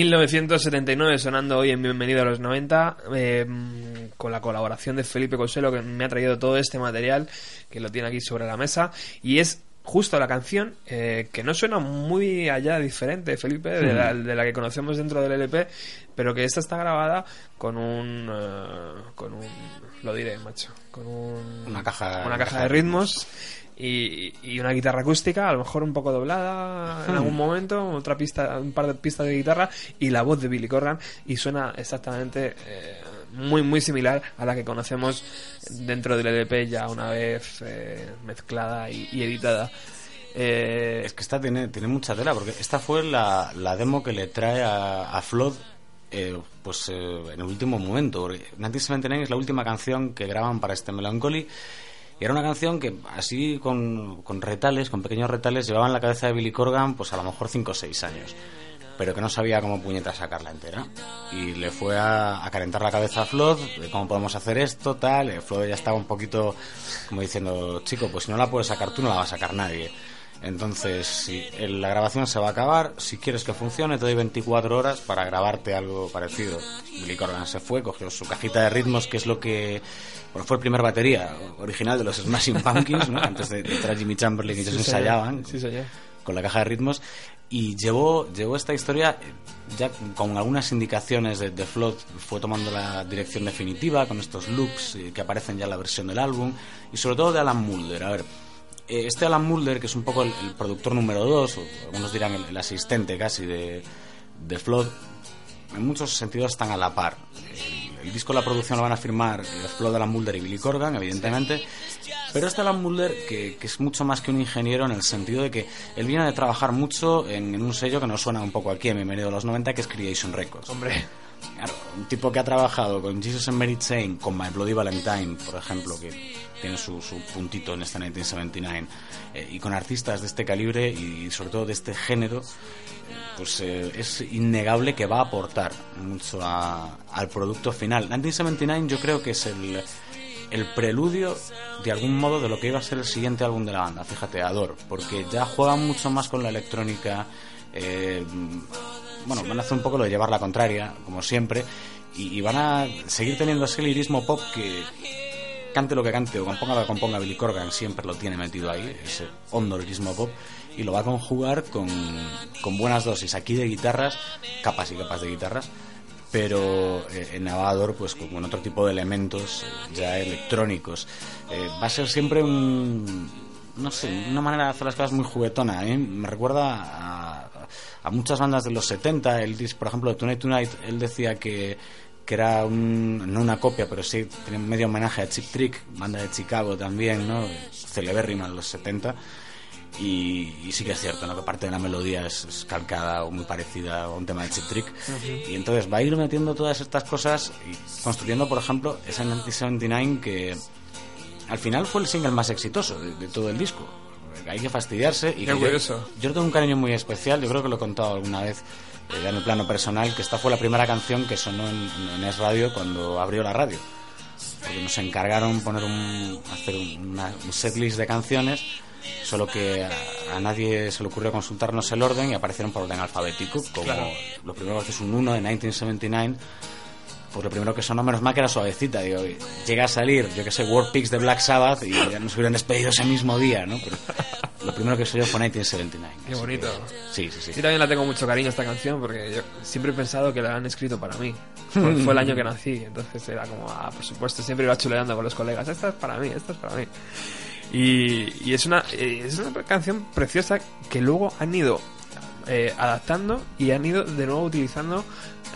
...1979 sonando hoy en Bienvenido a los 90... Eh, con la colaboración de Felipe Consuelo que me ha traído todo este material... ...que lo tiene aquí sobre la mesa... ...y es justo la canción eh, que no suena muy allá diferente, Felipe, de, la, que conocemos dentro del LP, pero que esta está grabada con un, eh, con un, lo diré, macho, con una caja, una caja de ritmos y, una guitarra acústica, a lo mejor un poco doblada en algún momento, otra pista, un par de pistas de guitarra y la voz de Billy Corgan y suena exactamente eh, muy muy similar a la que conocemos dentro del EDP ya una vez eh, mezclada y, editada. Eh, es que esta tiene, tiene mucha tela, porque esta fue la, la demo que le trae a, a Flood pues en el último momento. Porque 1979 es la última canción que graban para este Melancholy y era una canción que así con, con retales, con pequeños retales, llevaba en la cabeza de Billy Corgan pues a lo mejor 5 o 6 años. pero que no sabía cómo puñeta sacarla entera. Y le fue a, a calentar la cabeza a Flood de cómo podemos hacer esto, tal. Y Flood ya estaba un poquito como diciendo, chico, pues si no la puedes sacar tú, no la va a sacar nadie. Entonces, si la grabación se va a acabar, si quieres que funcione, te doy 24 horas para grabarte algo parecido. Billy Corgan se fue, cogió su cajita de ritmos, que es lo que bueno, fue el primer batería original de los Smashing Pumpkins, ¿no? antes de, entrar Jimmy Chamberlain, y ellos ensayaban Sí, señor. con la caja de ritmos y llevó, llevó esta historia eh, ya con algunas indicaciones de, de Flood, fue tomando la dirección definitiva con estos loops eh, que aparecen ya en la versión del álbum y sobre todo de Alan Mulder. A ver, este Alan Mulder, que es un poco el, productor número dos, o algunos dirán el, asistente casi de, de Flood, en muchos sentidos están a la par. El, disco, la producción lo van a firmar eh, Flood, Alan Mulder y Billy Corgan, evidentemente. Pero este Alan Mulder, que, que, es mucho más que un ingeniero en el sentido de que él viene de trabajar mucho en, un sello que nos suena un poco aquí, en Bienvenido a los 90, que es Creation Records. Hombre, Claro, un tipo que ha trabajado con Jesus and Mary Chain, con My Bloody Valentine, por ejemplo, que tiene su, su puntito en este 1979, eh, y con artistas de este calibre y sobre todo de este género, pues eh, es innegable que va a aportar mucho a- al producto final. 1979 yo creo que es el, el preludio de algún modo de lo que iba a ser el siguiente álbum de la banda, fíjate, Ador, porque ya juegan mucho más con la electrónica, eh, bueno, van a hacer un poco lo de llevar la contraria, como siempre, y, van a seguir teniendo ese lirismo pop que cante lo que cante o componga lo que componga Billy Corgan, siempre lo tiene metido ahí, ese hondo lirismo pop, y lo va a conjugar con, con buenas dosis aquí de guitarras, capas y capas de guitarras, pero eh, en Navador pues con otro tipo de elementos eh, ya electrónicos. Eh, va a ser siempre un no sé, una manera de hacer las cosas muy juguetona. Me recuerda a, a muchas bandas de los 70. Él, por ejemplo, de Tonight Tonight, él decía que, que era un, no una copia, pero sí tenía medio homenaje a Chip Trick, banda de Chicago también, ¿no? Celebérrima de los 70. Y, y sí que es cierto, ¿no? que parte de la melodía es, es calcada o muy parecida a un tema de Chip Trick. Y entonces va a ir metiendo todas estas cosas y construyendo, por ejemplo, ese 1979 que al final fue el single más exitoso de, de todo el disco. Hay que fastidiarse. Y Qué que yo- tengo un cariño muy especial, yo creo que lo he contado alguna vez eh, ya en el plano personal, que esta fue la primera canción que sonó en, en Es Radio cuando abrió la radio. Porque nos encargaron poner un, hacer una, un setlist de canciones, solo que a, a nadie se le ocurrió consultarnos el orden y aparecieron por orden alfabético, como Claro. lo primero que es un 1 de 1979 pues lo primero que sonó, menos mal que era suavecita. Digo, llega a salir, yo que sé, War Pigs de Black Sabbath y ya nos hubieran despedido ese mismo día, ¿no? Pero lo primero que soy yo fue 1979. Qué bonito. que- sí, sí, sí. Sí, también la tengo mucho cariño esta canción porque yo siempre he pensado que la han escrito para mí. Fue, fue el año que nací, entonces era como, ah, por supuesto, siempre iba chuleando con los colegas. Esta es para mí, esta es para mí. Y, y es, una, eh, es una canción preciosa que luego han ido eh, adaptando y han ido de nuevo utilizando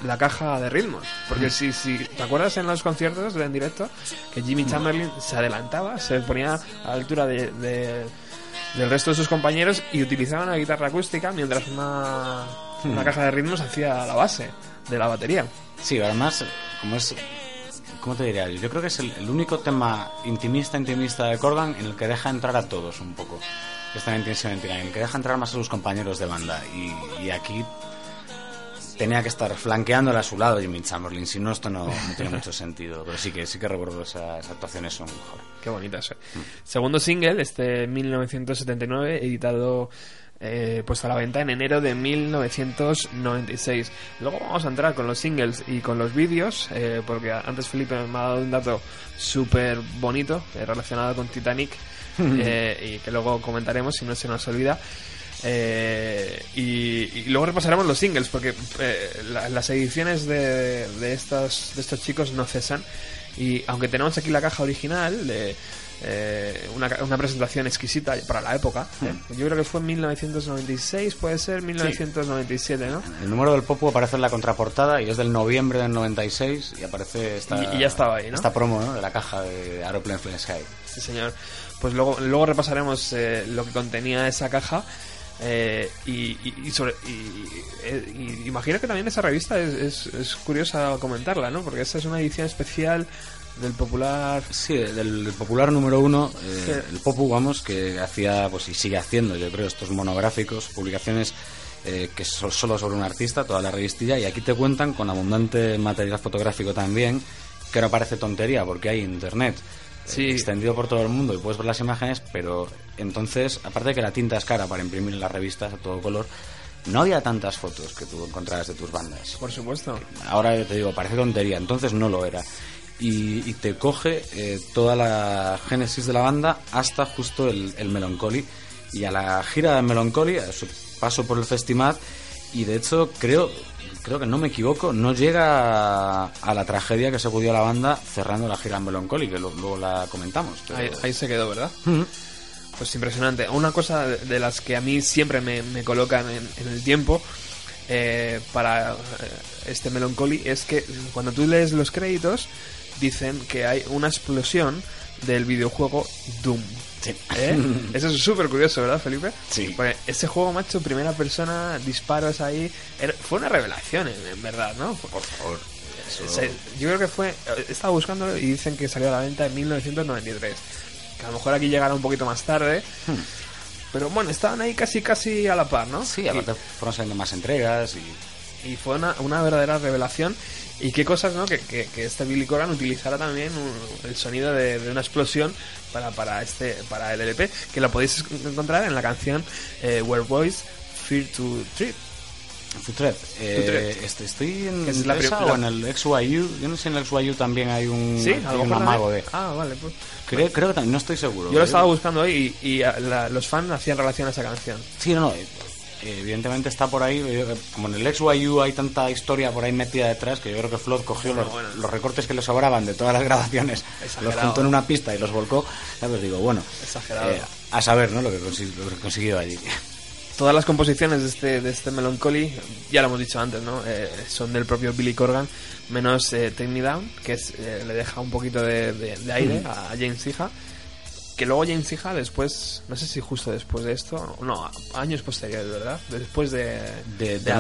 la caja de ritmos. Porque si, si te acuerdas en los conciertos en directo que Jimmy Chamberlain se adelantaba, se ponía a la altura de- de, del resto de sus compañeros y utilizaban la guitarra acústica mientras una, una caja de ritmos hacía la base de la batería. Sí, además, como es. ¿Cómo te diría? Yo creo que es el, el único tema intimista, intimista de Corgan en el que deja entrar a todos un poco. 1979, en el que deja entrar más a sus compañeros de banda. Y, y aquí tenía que estar flanqueándole a su lado Jimmy Chamberlain, si no, esto no, no tiene mucho sentido. Pero sí que sí que recuerdo esas actuaciones son mejor. Qué bonita eso. Segundo single, este 1979, editado, eh, puesto a la venta en enero de 1996. Luego vamos a entrar con los singles y con los vídeos, eh, porque antes Felipe me ha dado un dato súper bonito eh, relacionado con Titanic, eh, y que luego comentaremos si no se nos olvida. Eh, y, y luego repasaremos los singles porque eh, la- las ediciones de, de, estos, de estos chicos no cesan y aunque tenemos aquí la caja original de eh, una, una presentación exquisita para la época yo creo que fue en 1996 puede ser 1997 ¿no? El número del Popu aparece en la contraportada y es del noviembre del 96 y aparece esta, Y- y ya estaba ahí, ¿no? esta promo ¿no? de la caja de Aeroplane Fly Sky. Sí, señor. Pues luego, luego repasaremos eh, lo que contenía esa caja. Eh, y, y, y sobre, y, eh, y imagino que también esa revista es, es, es curiosa comentarla, ¿no? Porque esa es una edición especial del popular. Sí, del popular número uno, eh, Sí. el Popu, vamos, que hacía, pues y sigue haciendo, yo creo, estos monográficos, publicaciones eh, que es so- solo sobre un artista, toda la revistilla, y aquí te cuentan con abundante material fotográfico también, que ahora parece tontería porque hay internet Sí. extendido por todo el mundo y puedes ver las imágenes, pero entonces, aparte de que la tinta es cara para imprimir en las revistas a todo color, no había tantas fotos que tú encontrabas de tus bandas. Por supuesto. Ahora te digo, parece tontería, entonces no lo era. Y, y te coge eh, toda la génesis de la banda hasta justo el, el Melancholy. Y a la gira de Melancholy, a su paso por el Festimat, y de hecho creo, creo que no me equivoco, no llega a, la tragedia que se acudió a la banda cerrando la gira en Melancholy, que luego la comentamos. pero- Ahí, ahí se quedó, ¿verdad? Pues impresionante. Una cosa de, las que a mí siempre me, me colocan en, en el tiempo eh, para eh, este Melancholy es que cuando tú lees los créditos dicen que hay una explosión del videojuego Doom. Sí. ¿Eh? Eso es súper curioso, ¿verdad, Felipe? Sí. Porque ese juego, macho, primera persona, disparos ahí, fue una revelación, en, verdad, ¿no? Por favor. eso- Se- yo creo que fue. eh, Estaba buscando y dicen que salió a la venta en 1993. Que a lo mejor aquí llegará un poquito más tarde. Pero bueno, estaban ahí casi casi a la par, ¿no? Sí, aparte fueron saliendo más entregas y... Y fue una, una verdadera revelación. Y qué cosas, ¿no? Que, que, que este Billy Corgan utilizara también un- el sonido de, de una explosión para, para, este, para el LP. Que lo podéis encontrar en la canción eh, Where Boys Fear to Trip. Futret, eh, Futret. est- estoy en es la esa o en el XYU. Yo no sé, en el XYU también hay un, Sí, hay un amago de. Ah, vale, pues. Creo, creo que también, no estoy seguro. Yo lo ¿eh? estaba buscando hoy y, y a- la- los fans hacían relación a esa canción. Sí, no, no. Evidentemente está por ahí. eh, Como en el XYU hay tanta historia por ahí metida detrás que yo creo que Flood cogió los, bueno. los recortes que le sobraban de todas las grabaciones, los juntó en una pista y los volcó. ¿Sabes? Digo, bueno, eh, a saber, ¿no? Lo que, lo que allí. Todas las composiciones de este, de este Melancholy, ya lo hemos dicho antes, ¿no? Eh, son del propio Billy Corgan, menos eh, Take Me Down, que es, le deja un poquito de, de- de aire a, a James Hija. Que luego James Hija después, no sé si justo después de esto, no, años posteriores, ¿verdad? Después de, de, de,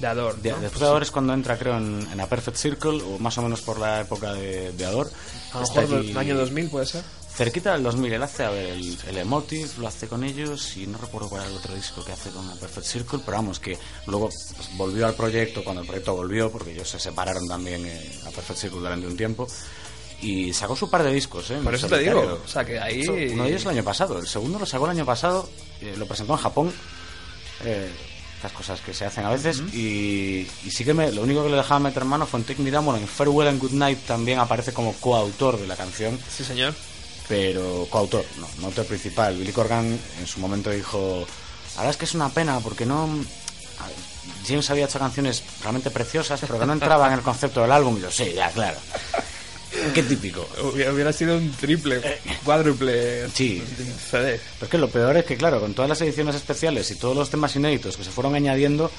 de- Ador. De- ¿no? Después de Ador es cuando entra, creo, en, en A Perfect Circle, o más o menos por la época de, Ador. A lo mejor del año 2000 puede ser. Cerquita del 2000, él hace, a ver, el, el Emotive, lo hace con ellos, y no recuerdo cuál era el otro disco que hace con A Perfect Circle, pero vamos, que luego pues, volvió al proyecto, cuando el proyecto volvió, porque ellos se separaron también eh, A Perfect Circle durante un tiempo, y sacó su par de discos, ¿eh? Por eso te digo, o sea que ahí... Uno de ellos el año pasado, el segundo lo sacó el año pasado, eh, lo presentó en Japón. Eh, estas cosas que se hacen a veces. y, y sí que me, lo único que le dejaba meter mano fue en Take Me Down. Bueno, en Farewell and Good Night también aparece como coautor de la canción, Sí, señor. pero coautor, no, no autor principal. Billy Corgan en su momento dijo: Ahora es que es una pena porque no. James había hecho canciones realmente preciosas, pero que no entraban en el concepto del álbum. Y yo, sí, ya, claro. Qué típico. Hubiera sido un triple, cuádruple Sí. CD. Pero es que lo peor es que, claro, con todas las ediciones especiales y todos los temas inéditos que se fueron añadiendo,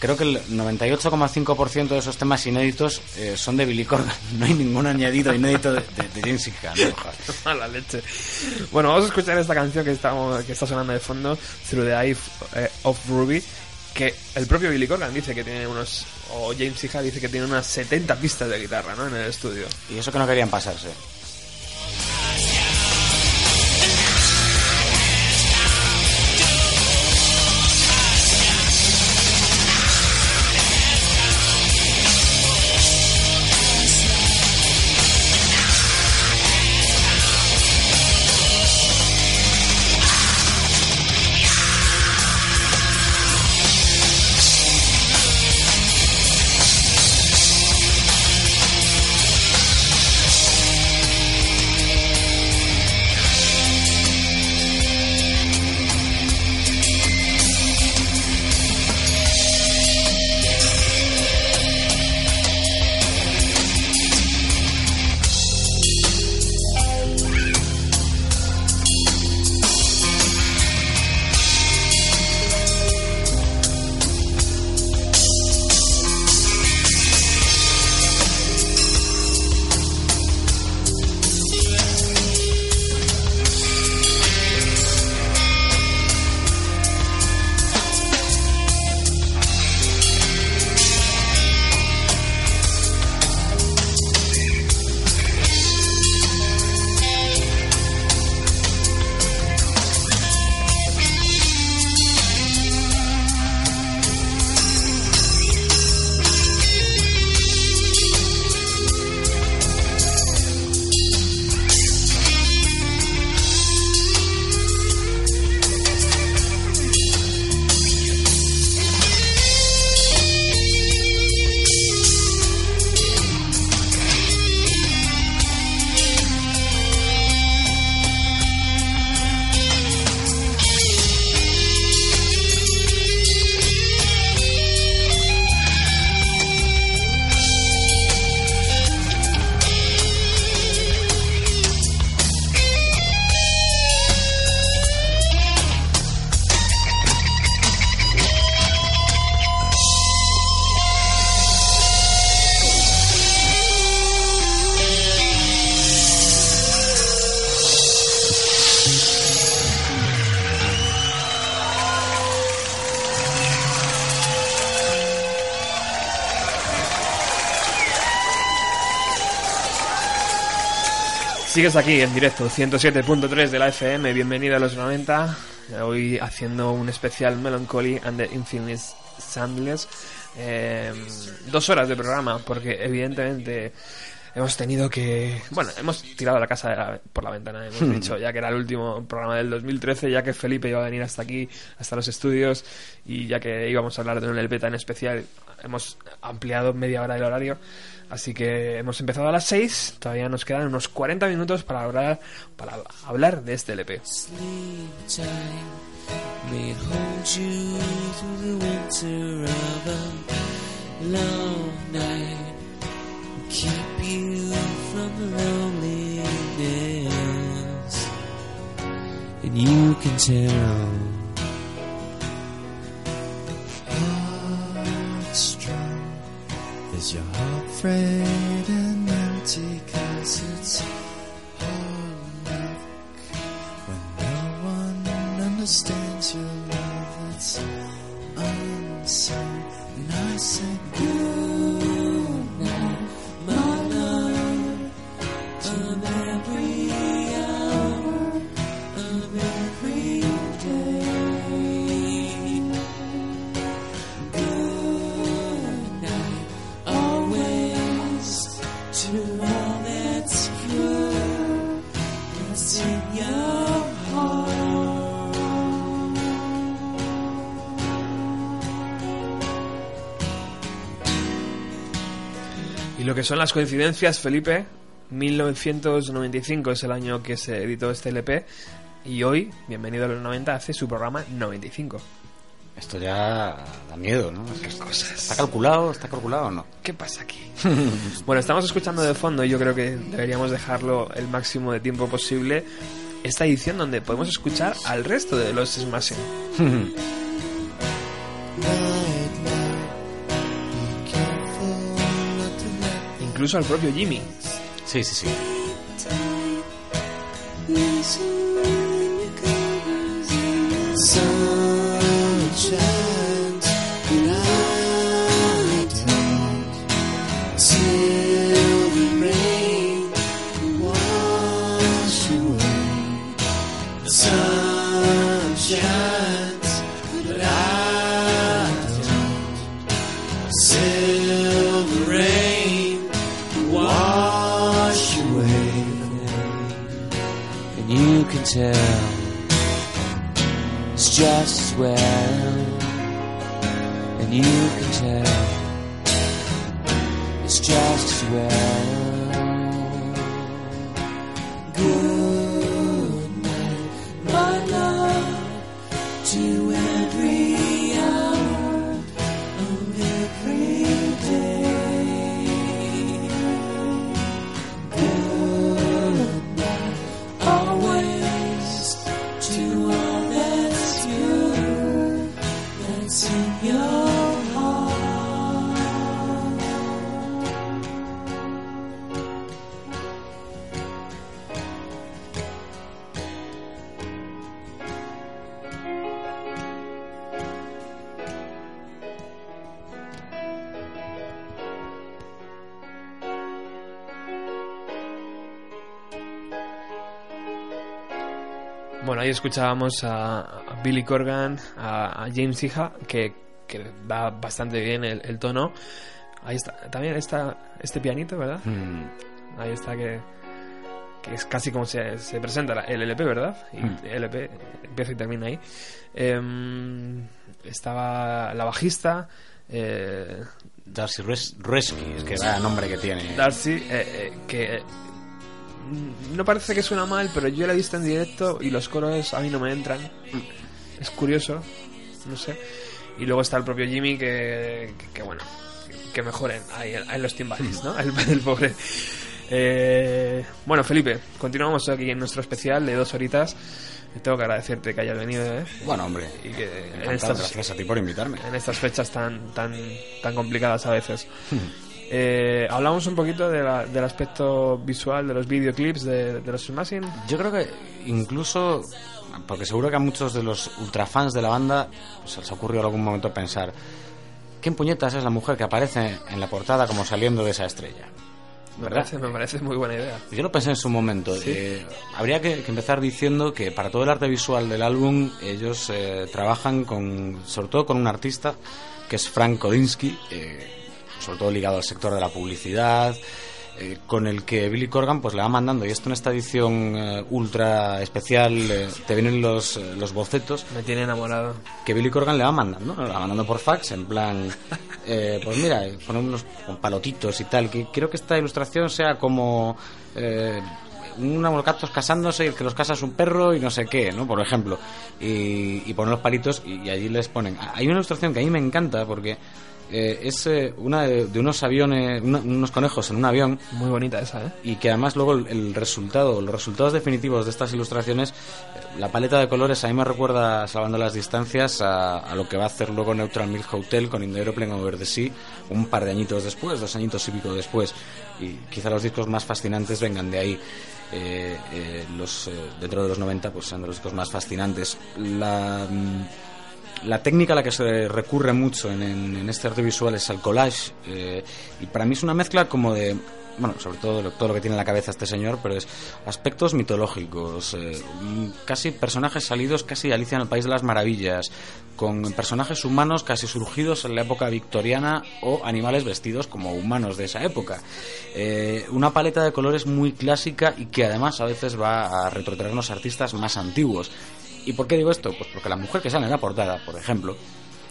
creo que el 98,5% de esos temas inéditos eh, son de Billy Corgan. No hay ningún añadido inédito de, de, de James ¿no? Mala leche. Bueno, vamos a escuchar esta canción que, estamos, que está sonando de fondo, Through the Eye eh, of Ruby, que el propio Billy Corgan dice que tiene unos, o James Hija dice que tiene unas 70 pistas de guitarra, ¿no? En el estudio. Y eso que no querían pasarse. Sigues aquí en directo, 107.3 de la FM, bienvenido a los 90. Hoy haciendo un especial Melancholy and the Infinite Sandless. Eh, dos horas de programa, porque evidentemente hemos tenido que. Bueno, hemos tirado la casa por la ventana, hemos dicho, ya que era el último programa del 2013, ya que Felipe iba a venir hasta aquí, hasta los estudios, y ya que íbamos a hablar de un LP tan especial, hemos ampliado media hora el horario. Así que hemos empezado a las 6, todavía nos quedan unos 40 minutos para hablar, para hablar de este LP. You your son las coincidencias, Felipe, 1995 es el año que se editó este LP y hoy, bienvenido a los 90, hace su programa 95. Esto ya da miedo, ¿no? ¿Qué cosas? ¿Está calculado? ¿Está calculado o no? ¿Qué pasa aquí? bueno, estamos escuchando de fondo y yo creo que deberíamos dejarlo el máximo de tiempo posible. Esta edición donde podemos escuchar al resto de los Smashing. Incluso al propio Jimmy. Sí, sí, sí. Sunshine tell. It's just as well, and you can tell. It's just ahí escuchábamos a, Billy Corgan, a, a James Hija, que, que va bastante bien el, el tono. Ahí está, también está este pianito, ¿verdad? Mm, Ahí está que, que es casi como se, se presenta la- el LP, ¿verdad? Y Mm. LP empieza y termina ahí. Em, estaba la bajista, eh, Darcy Res es que vaya nombre que tiene. Darcy, eh, eh, que no parece que suena mal, pero yo la he visto en directo y los coros a mí no me entran. Es curioso, no sé. Y luego está el propio Jimmy que, que, que bueno, que mejoren ahí en, los timbales, ¿no? El, el pobre. Eh, bueno, Felipe, continuamos aquí en nuestro especial de dos horitas. Tengo que agradecerte que hayas venido, ¿eh? Bueno, hombre, Y que en estas, gracias a ti por invitarme. en estas fechas tan tan tan complicadas a veces. Eh, hablamos un poquito de la- del aspecto visual de los videoclips de, de los Smashing. Yo creo que incluso, porque seguro que a muchos de los ultrafans de la banda pues, se les ha ocurrido en algún momento pensar, ¿quién puñetas es la mujer que aparece en la portada como saliendo de esa estrella? Me parece, me parece muy buena idea. Yo lo pensé en su momento. Eh, habría que, que empezar diciendo que para todo el arte visual del álbum ellos eh, trabajan con, sobre todo con un artista que es Frank Kodinsky, eh, sobre todo ligado al sector de la publicidad, eh, con el que Billy Corgan pues le va mandando y esto en esta edición eh, ultra especial eh, te vienen los, eh, los bocetos Me tiene enamorado. que Billy Corgan le va mandando, ¿no? le va mandando por fax, en plan, eh, pues mira, poner unos con palotitos y tal, que quiero que esta ilustración sea como eh, unos gatos casándose y el que los casa es un perro y no sé qué, ¿no? Por ejemplo, y, y ponen los palitos y, y allí les ponen. Hay una ilustración que a mí me encanta porque eh, es eh, una de, de unos aviones, una- unos conejos en un avión Muy bonita esa, ¿eh? y que además luego el, el resultado, los resultados definitivos de estas ilustraciones, eh, la paleta de colores a mí me recuerda, salvando las distancias, a, a lo que va a hacer luego Neutral Milk Hotel con In the Aeroplane Over the Sea un par de añitos después, dos añitos y pico después. Y quizá los discos más fascinantes vengan de ahí. Eh, eh, los, eh, dentro de los 90 pues son de los discos más fascinantes. La, mm, la técnica a la que se recurre mucho en, este arte visual es el collage eh, y para mí es una mezcla como de bueno sobre todo todo lo que tiene en la cabeza este señor pero es aspectos mitológicos eh, casi personajes salidos casi Alicia en el País de las Maravillas con personajes humanos casi surgidos en la época victoriana o animales vestidos como humanos de esa época. Eh, una paleta de colores muy clásica y que además a veces va a retrotraernos artistas más antiguos ¿Y por qué digo esto? Pues porque la mujer que sale en la portada, por ejemplo,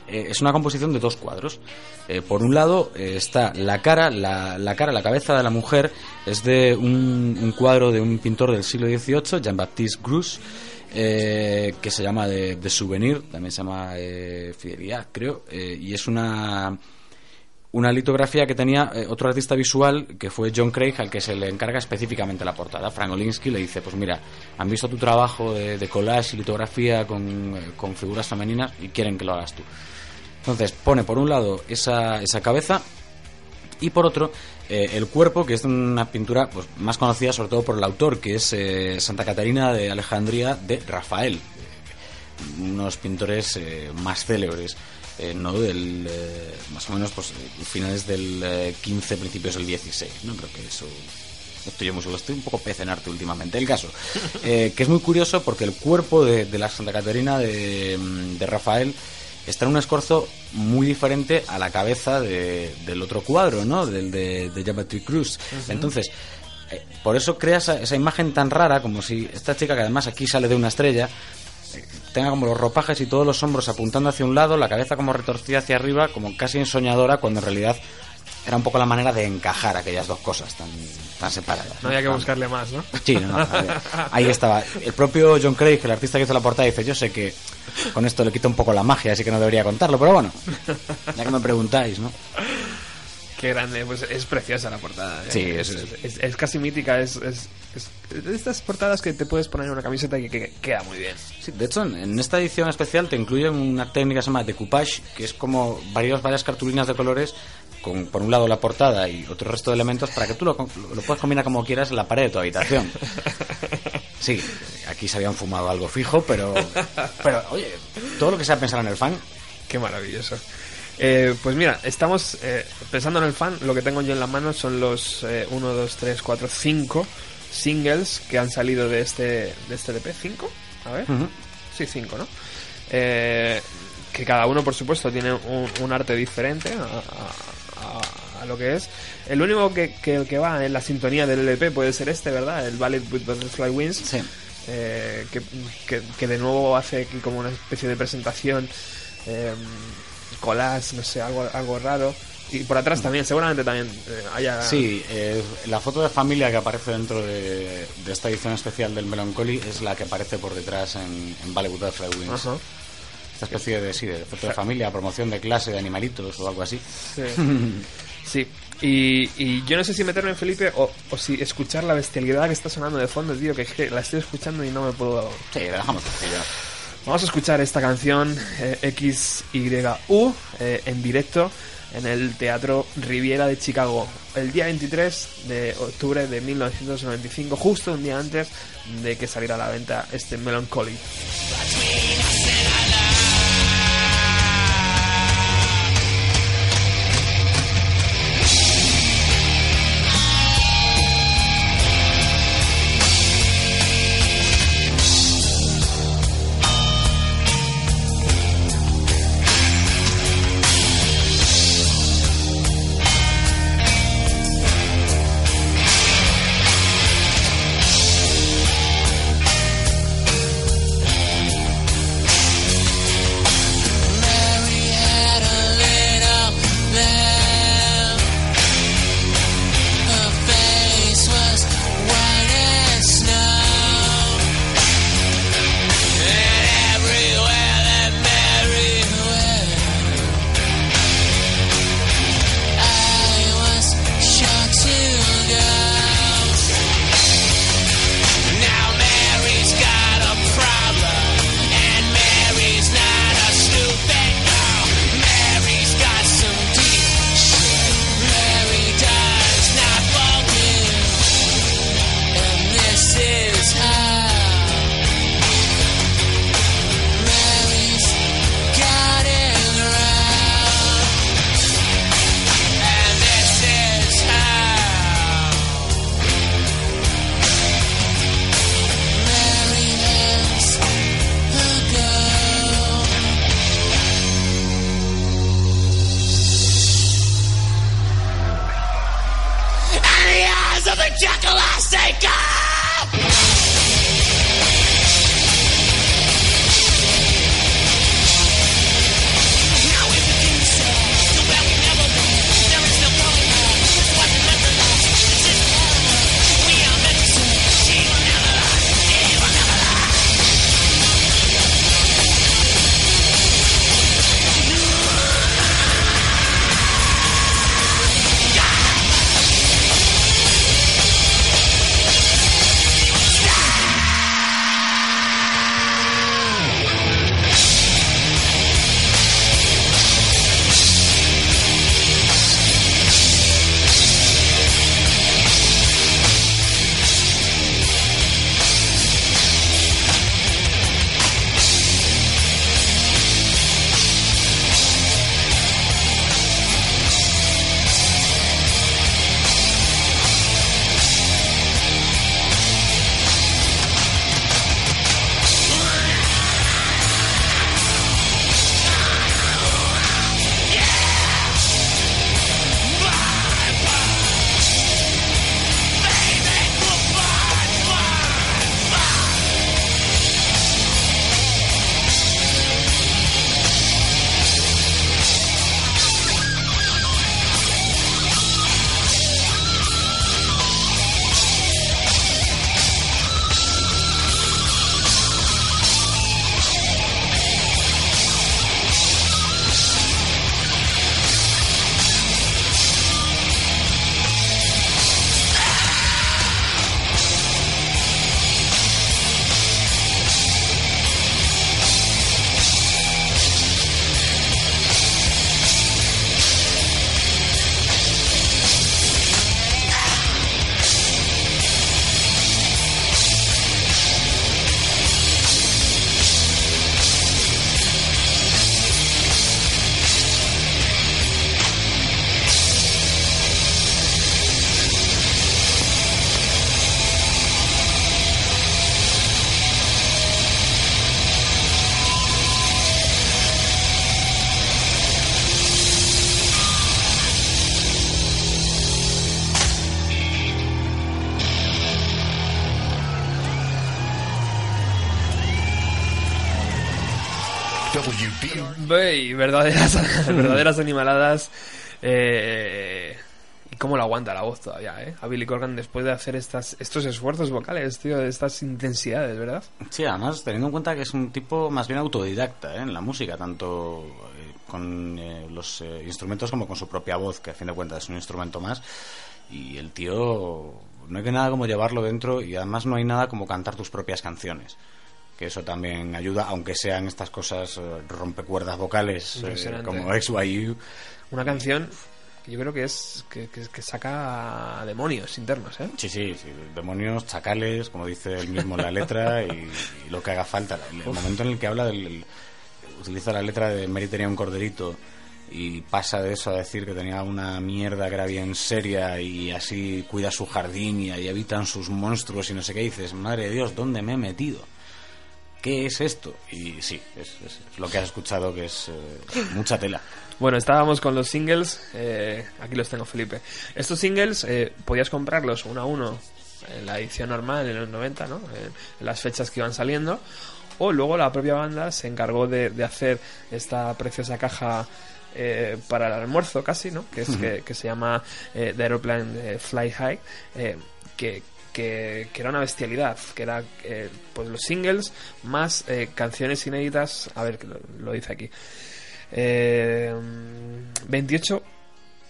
eh, es una composición de dos cuadros. Eh, por un lado eh, está la cara, la, la cara, la cabeza de la mujer es de un, cuadro de un pintor del siglo XVIII, Jean-Baptiste Grus, que se llama de, de Souvenir, también se llama Fidelidad, creo, y es una una litografía que tenía eh, otro artista visual que fue John Craig al que se le encarga específicamente la portada. Frank Olinsky le dice, pues mira, han visto tu trabajo de, collage y litografía con, eh, con figuras femeninas y quieren que lo hagas tú. Entonces pone por un lado esa, esa cabeza y por otro eh, el cuerpo, que es una pintura pues, más conocida sobre todo por el autor, que es eh, Santa Catarina de Alejandría de Rafael, unos pintores más célebres. Eh, no del eh, más o menos pues finales del eh, 15 principios del 16 no creo que eso estoy muy solo estoy un poco pez en arte últimamente el caso eh, que es muy curioso porque el cuerpo de, de la Santa Catarina de, mm, de Rafael está en un escorzo muy diferente a la cabeza de- del otro cuadro, ¿no? Del de, de Cruz. Entonces, por eso crea esa, esa imagen tan rara, como si esta chica, que además aquí sale de una estrella, tenga como los ropajes y todos los hombros apuntando hacia un lado, la cabeza como retorcida hacia arriba, como casi ensoñadora, cuando en realidad era un poco la manera de encajar aquellas dos cosas tan, tan separadas. No había que buscarle más, ¿no? Sí, no, no, ahí- estaba. El propio John Craig, el artista que hizo la portada, dice, yo sé que con esto le quita un poco la magia, así que no debería contarlo, pero bueno, ya que me preguntáis, ¿no? Qué grande, pues es preciosa la portada. ¿eh? Sí, es, es- es- es casi mítica, es, estas portadas que te puedes poner en una camiseta y que, que queda muy bien. Sí, de hecho, en, esta edición especial te incluyen una técnica que se llama decoupage, que es como varios, varias cartulinas de colores, con por un lado la portada y otro resto de elementos, para que tú lo, lo puedas combinar como quieras en la pared de tu habitación. Sí, aquí se habían fumado algo fijo, pero, pero oye, todo lo que sea pensar en el fan, Qué maravilloso. Eh, pues mira, estamos eh, pensando en el fan. Lo que tengo yo en la mano son los 1, 2, 3, 4, 5 singles que han salido de este, de este LP. ¿Cinco? A ver. Sí, cinco, ¿no? Eh, que cada uno, por supuesto, tiene un, un arte diferente a, a- a- a lo que es. El único que, que, que va en la sintonía del LP puede ser este, ¿verdad? El Ballet with Butterfly Wings. Sí. Eh, que, que- que de nuevo hace como una especie de presentación eh, collage, no sé, algo, algo raro. Y por atrás también, seguramente también eh, haya... Sí, eh, la foto de familia que aparece dentro de, de esta edición especial del Melancholy es la que aparece por detrás en, en Bollywood Butterfly Wings. Esta especie de, sí, de foto de familia, promoción de clase de animalitos o algo así. Sí. Sí. Y, y yo no sé si meterme en Felipe o, o si escuchar la bestialidad que está sonando de fondo, tío, que es que la estoy escuchando y no me puedo... Sí, la dejamos ya. Vamos a escuchar esta canción eh, XYU eh, en directo en el Teatro Riviera de Chicago el día 23 de octubre de 1995, justo un día antes de que saliera a la venta este Melancholy. Verdaderas, verdaderas animaladas. Eh, y cómo lo aguanta la voz todavía, ¿eh? A Billy Corgan después de hacer estas, estos esfuerzos vocales, tío, estas intensidades, ¿verdad? Sí, además teniendo en cuenta que es un tipo más bien autodidacta ¿eh? en la música, tanto eh, con eh, los eh, instrumentos como con su propia voz, que a fin de cuentas es un instrumento más. Y el tío, no hay que nada como llevarlo dentro y además no hay nada como cantar tus propias canciones. Que eso también ayuda, aunque sean estas cosas eh, rompecuerdas vocales eh, como XYU. Una canción que yo creo que es que, que- que saca demonios internos, ¿eh? Sí, sí, sí, demonios, chacales, como dice él mismo en la letra, y, y lo que haga falta. El, el momento en el que habla del. el- utiliza la letra de Mary tenía un corderito y pasa de eso a decir que tenía una mierda que era bien seria y así cuida su jardín y ahí habitan sus monstruos y no sé qué, y dices, madre de Dios, ¿dónde me he metido? ¿Qué es esto? Y sí, es, es- es lo que has escuchado que es eh, mucha tela. Bueno, estábamos con los singles. eh, aquí los tengo, Felipe. Estos singles eh, podías comprarlos uno a uno en la edición normal, en los 90, ¿no? En, las fechas que iban saliendo. O luego la propia banda se encargó de, de hacer esta preciosa caja eh, para el almuerzo, casi, ¿no? Que, es, que, que se llama eh, The Aeroplane eh, Fly High. eh, que, que, que era una bestialidad, que era eh, pues los singles más eh, canciones inéditas. A ver, lo, lo dice aquí. Eh, 28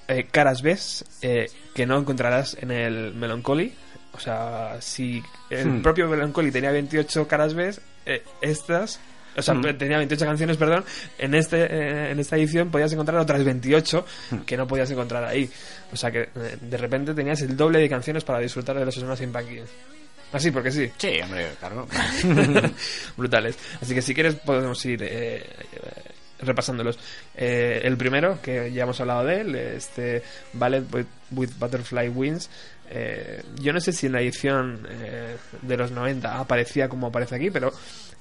eh, caras B eh, que no encontrarás en el Melancholy. O sea, si el Hmm. propio Melancholy tenía 28 caras B, eh, estas. O sea, Hmm. tenía 28 canciones, perdón. En este eh, en esta edición podías encontrar otras 28 que no podías encontrar ahí. O sea que eh, de repente tenías el doble de canciones para disfrutar de los Sonoras Impact. Así, porque sí. Sí, hombre, claro. brutales. Así que si quieres podemos ir eh, eh, repasándolos. Eh, el primero, que ya hemos hablado de él, este Ballet with, with Butterfly Wings. eh, yo no sé si en la edición de los 90 aparecía como aparece aquí, pero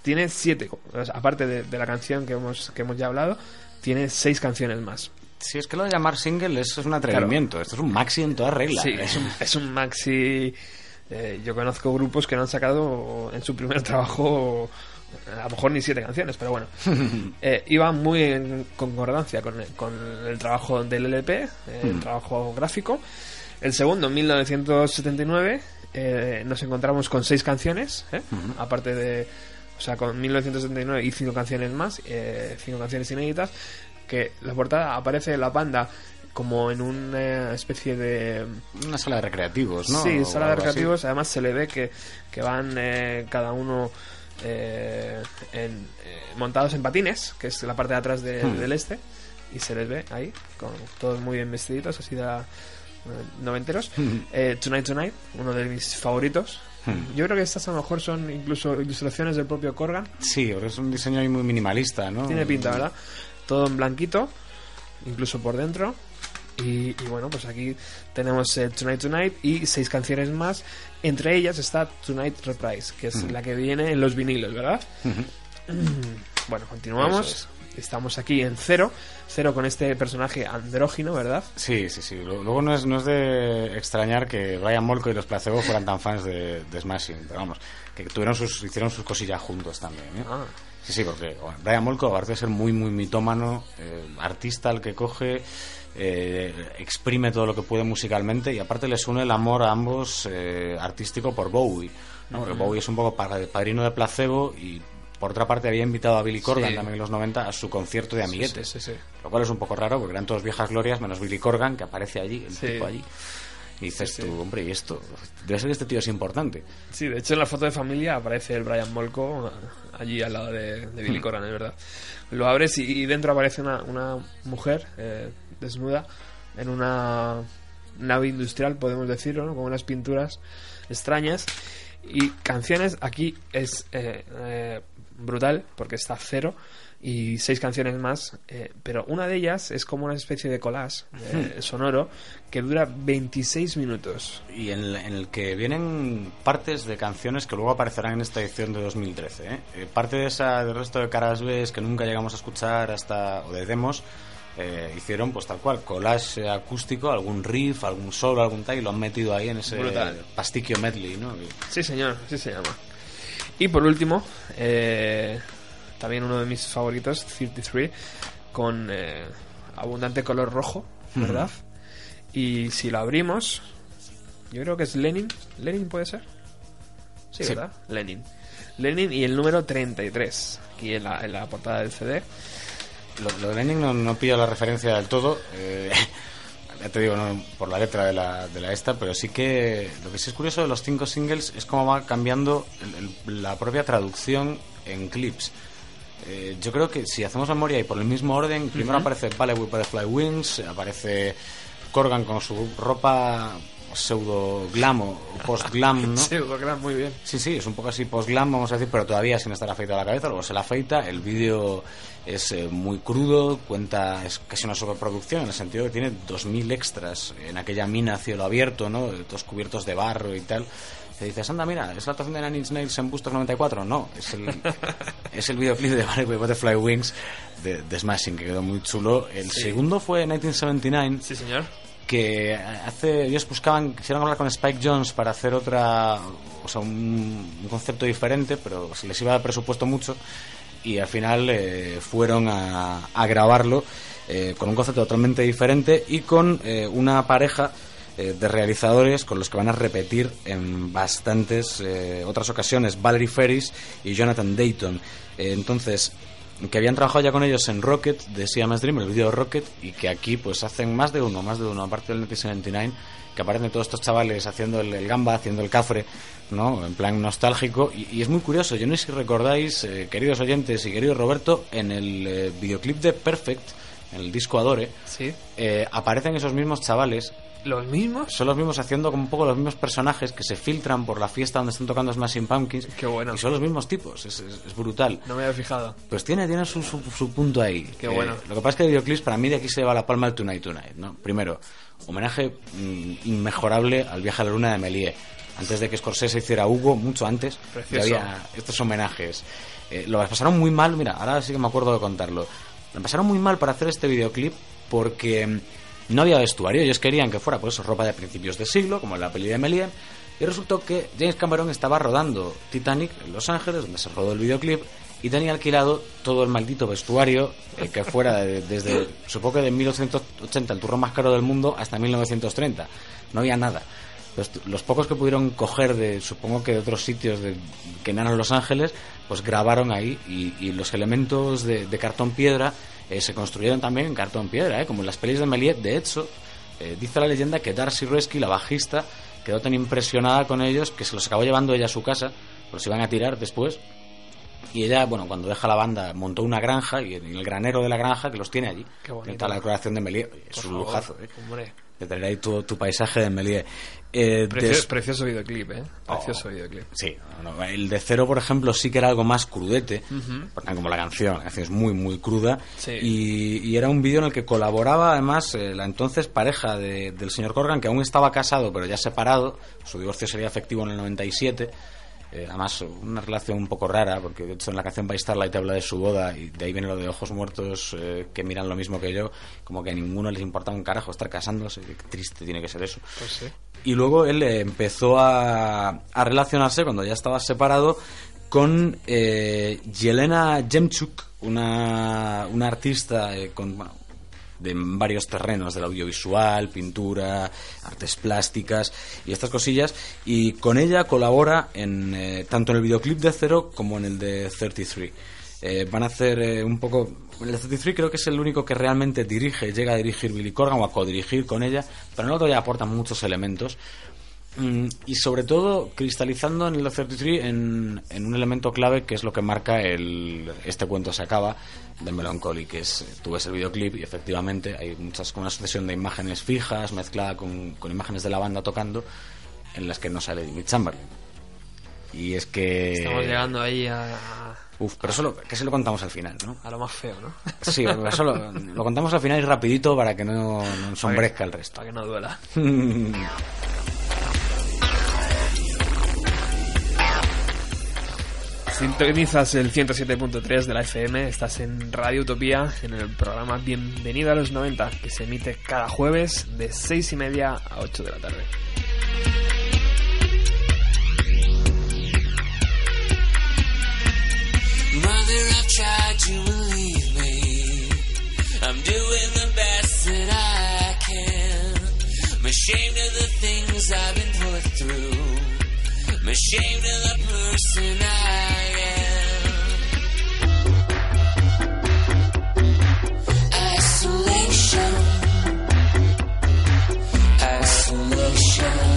tiene siete, aparte de, de la canción que hemos, que hemos ya hablado, tiene seis canciones más. Si es que lo de llamar single es, es un atrevimiento. Esto es un maxi en toda regla. Sí, es un, es un maxi. eh, yo conozco grupos que no han sacado en su primer trabajo a lo mejor ni siete canciones, pero bueno. Eh, iba muy en concordancia con el, con el trabajo del LP, el trabajo gráfico. El segundo, en 1979, eh, nos encontramos con seis canciones, ¿eh? aparte de. O sea, con 1979 y cinco canciones más, eh, cinco canciones inéditas, que la portada aparece la banda como en una especie de Una sala de recreativos, ¿no? Sí, O sala de así. recreativos. Además, se le ve que, que van eh, cada uno eh, en- eh, montados en patines, que es la parte de atrás de- Hmm. del este. Y se les ve ahí, con todos muy bien vestiditos, así de eh, noventeros. Hmm. Eh, Tonight Tonight, uno de mis favoritos. Hmm. Yo creo que estas a lo mejor son incluso ilustraciones del propio Corgan. Sí, es un diseño ahí muy minimalista, ¿no? Tiene pinta, ¿verdad? Todo en blanquito, incluso por dentro. Y, y bueno, pues aquí tenemos eh, Tonight Tonight y seis canciones más. Entre ellas está Tonight Reprise, que es la que viene en los vinilos, ¿verdad? bueno, continuamos. Estamos aquí en cero. Cero con este personaje andrógino, ¿verdad? Sí, sí, sí. Lu- Luego no es, no es de extrañar que Brian Molko y los Placebo fueran tan fans de, de Smashing, pero vamos, que tuvieron sus, hicieron sus cosillas juntos también. ¿eh? Ah. Sí, sí, porque bueno, Brian Molko, aparte de ser muy, muy mitómano, eh, artista al que coge, eh, exprime todo lo que puede musicalmente y aparte les une el amor a ambos eh, artístico por Bowie. ¿no? Porque Bowie es un poco pa- padrino de placebo y por otra parte había invitado a Billy Corgan Sí. también en los 90 a su concierto de amiguetes. Sí, sí, sí. Lo cual es un poco raro porque eran todos viejas glorias menos Billy Corgan que aparece allí, el tipo allí. Y dices Sí, sí. tú, hombre, ¿y esto? Debe ser que este tío es importante. Sí, de hecho en la foto de familia aparece el Brian Molko eh, allí al lado de, de Billy Corgan, es verdad. Lo abres y, y dentro aparece una, una mujer eh, desnuda en una nave industrial, podemos decirlo, ¿no? con unas pinturas extrañas. Y canciones, aquí es eh, eh, brutal porque está cero y seis canciones más, eh, pero una de ellas es como una especie de collage eh, sonoro que dura 26 minutos. Y en, el- en el que vienen partes de canciones que luego aparecerán en esta edición de 2013. ¿eh? Eh, parte de esa, del resto de caras B que nunca llegamos a escuchar hasta, o de demos, eh, hicieron pues tal cual, collage acústico, algún riff, algún solo, algún tal, y lo han metido ahí en ese Brutal. pastiquio medley, ¿no? Sí, señor, sí se llama. Y por último, eh, también uno de mis favoritos, 33, con eh, abundante color rojo, ¿verdad? Y si lo abrimos, yo creo que es Lenin. ¿Lenin puede ser? Sí, Sí. ¿verdad? Lenin. Lenin y el número 33, aquí en la, en la portada del CD. Lo, lo de Lenin no, no pillo la referencia del todo. eh, ya te digo, no por la letra de la, de la esta, pero sí que lo que sí es curioso de los cinco singles es cómo va cambiando el- el- la propia traducción en clips. Eh, yo creo que si hacemos memoria y por el mismo orden, primero aparece Ballet with Butterfly Wings, aparece Corgan con su ropa pseudo glam o post glam, ¿no? Muy bien. Sí, sí, es un poco así post-glam, vamos a decir, pero todavía sin estar afeitado la cabeza, luego se la afeita, el vídeo es eh, muy crudo, cuenta, es casi una sobreproducción, en el sentido que tiene 2.000 extras en aquella mina a cielo abierto, ¿no? Todos cubiertos de barro y tal. Te dices, anda, mira, ¿es la actuación de Nine Inch Nails en Bustos 94? No, es el, es el videoclip de Butterfly Wings de, de Smashing, que quedó muy chulo. El segundo fue 1979, Sí, señor. Que hace ellos buscaban quisieron hablar con Spike Jones para hacer otra o sea un, un concepto diferente pero se les iba de presupuesto mucho y al final eh, fueron a, a grabarlo eh, con un concepto totalmente diferente y con eh, una pareja eh, de realizadores con los que van a repetir en bastantes otras ocasiones Valerie Ferris y Jonathan Dayton. Entonces que habían trabajado ya con ellos en Rocket de Siamese Dream, el vídeo Rocket, y que aquí pues hacen más de uno, más de uno, aparte del 1979, que aparecen todos estos chavales haciendo el, el gamba, haciendo el cafre, ¿no? En plan nostálgico, y, y es muy curioso, yo no sé si recordáis, eh, queridos oyentes y querido Roberto, en el eh, videoclip de Perfect, en el disco Adore, Sí. eh, aparecen esos mismos chavales ¿Los mismos? son los mismos haciendo como un poco los mismos personajes que se filtran por la fiesta donde están tocando Smashing Pumpkins. Qué bueno. Y son los mismos tipos, es, es- es brutal. No me había fijado. Pues tiene, tiene su, su, su punto ahí. Qué bueno. Lo que pasa es que el videoclip para mí de aquí se lleva la palma el Tonight Tonight, ¿no? Primero, homenaje mm, inmejorable al viaje a la luna de Méliès. Antes de que Scorsese hiciera Hugo, mucho antes, ya había estos homenajes. Eh, lo pasaron muy mal, mira, ahora sí que me acuerdo de contarlo. lo pasaron muy mal para hacer este videoclip porque mm, no había vestuario. Ellos querían que fuera pues ropa de principios de siglo, como en la peli de Melie. Y resultó que James Cameron estaba rodando Titanic en Los Ángeles, donde se rodó el videoclip, y tenía alquilado todo el maldito vestuario eh, que fuera de- desde, supongo que de 1880, el turrón más caro del mundo, hasta 1930. No había nada. Los, pocos que pudieron coger de, supongo que de otros sitios que no eran Los Ángeles, pues grabaron ahí y, los elementos de cartón piedra eh, se construyeron también en cartón piedra, eh, como en las pelis de Méliès. De hecho, eh, dice la leyenda que Darcy Resky, la bajista, quedó tan impresionada con ellos que se los acabó llevando ella a su casa, los iban a tirar después. Y ella, bueno, cuando deja la banda, montó una granja y en el granero de la granja que los tiene allí. Qué bonito. Está la decoración de Méliès. Es un lujazo, ¿eh? Hombre, De tener ahí tu, tu paisaje de Méliès. Eh, precio- precioso videoclip, ¿eh? Precioso Oh. videoclip. Sí, no, no, el de cero, por ejemplo, sí que era algo más crudete, porque como la canción, la canción es muy, muy cruda, Sí. y, y era un vídeo en el que colaboraba además eh, la entonces pareja de- del señor Corgan, que aún estaba casado, pero ya separado, su divorcio sería efectivo en el 97, eh, además una relación un poco rara, porque de hecho en la canción By Starlight habla de su boda, y de ahí viene lo de ojos muertos eh, que miran lo mismo que yo, como que a ninguno les importaba un carajo estar casándose, qué triste tiene que ser eso. Pues sí. Y luego él eh, empezó a, a relacionarse cuando ya estaba separado con eh, Yelena Jemchuk, una, una artista eh, con, bueno, de varios terrenos, del audiovisual, pintura, artes plásticas y estas cosillas. Y con ella colabora en, eh, tanto en el videoclip de Cero como en el de 33. Eh, van a hacer eh, un poco... El de 33 creo que es el único que realmente dirige, llega a dirigir Billy Corgan o a codirigir con ella, pero en el otro ya aportan muchos elementos. Mm, y sobre todo cristalizando en el 33 en, en un elemento clave que es lo que marca el este cuento se acaba de Melancholy que es tú ves el videoclip y efectivamente hay muchas con una sucesión de imágenes fijas mezclada con, con imágenes de la banda tocando en las que no sale Jimmy Chamberlain y es que Estamos llegando ahí a, Uf, pero eso lo, que se lo contamos al final, ¿no? a lo más feo, ¿no? Sí, eso lo, lo contamos al final y rapidito para que no, no ensombrezca el resto. Para que no duela. Sintonizas el 107.3 de la FM, estás en Radio Utopía, en el programa Bienvenido a los 90, que se emite cada jueves de 6 y media a 8 de la tarde. Mother, I'm ashamed of the person I am. Isolation. Isolation.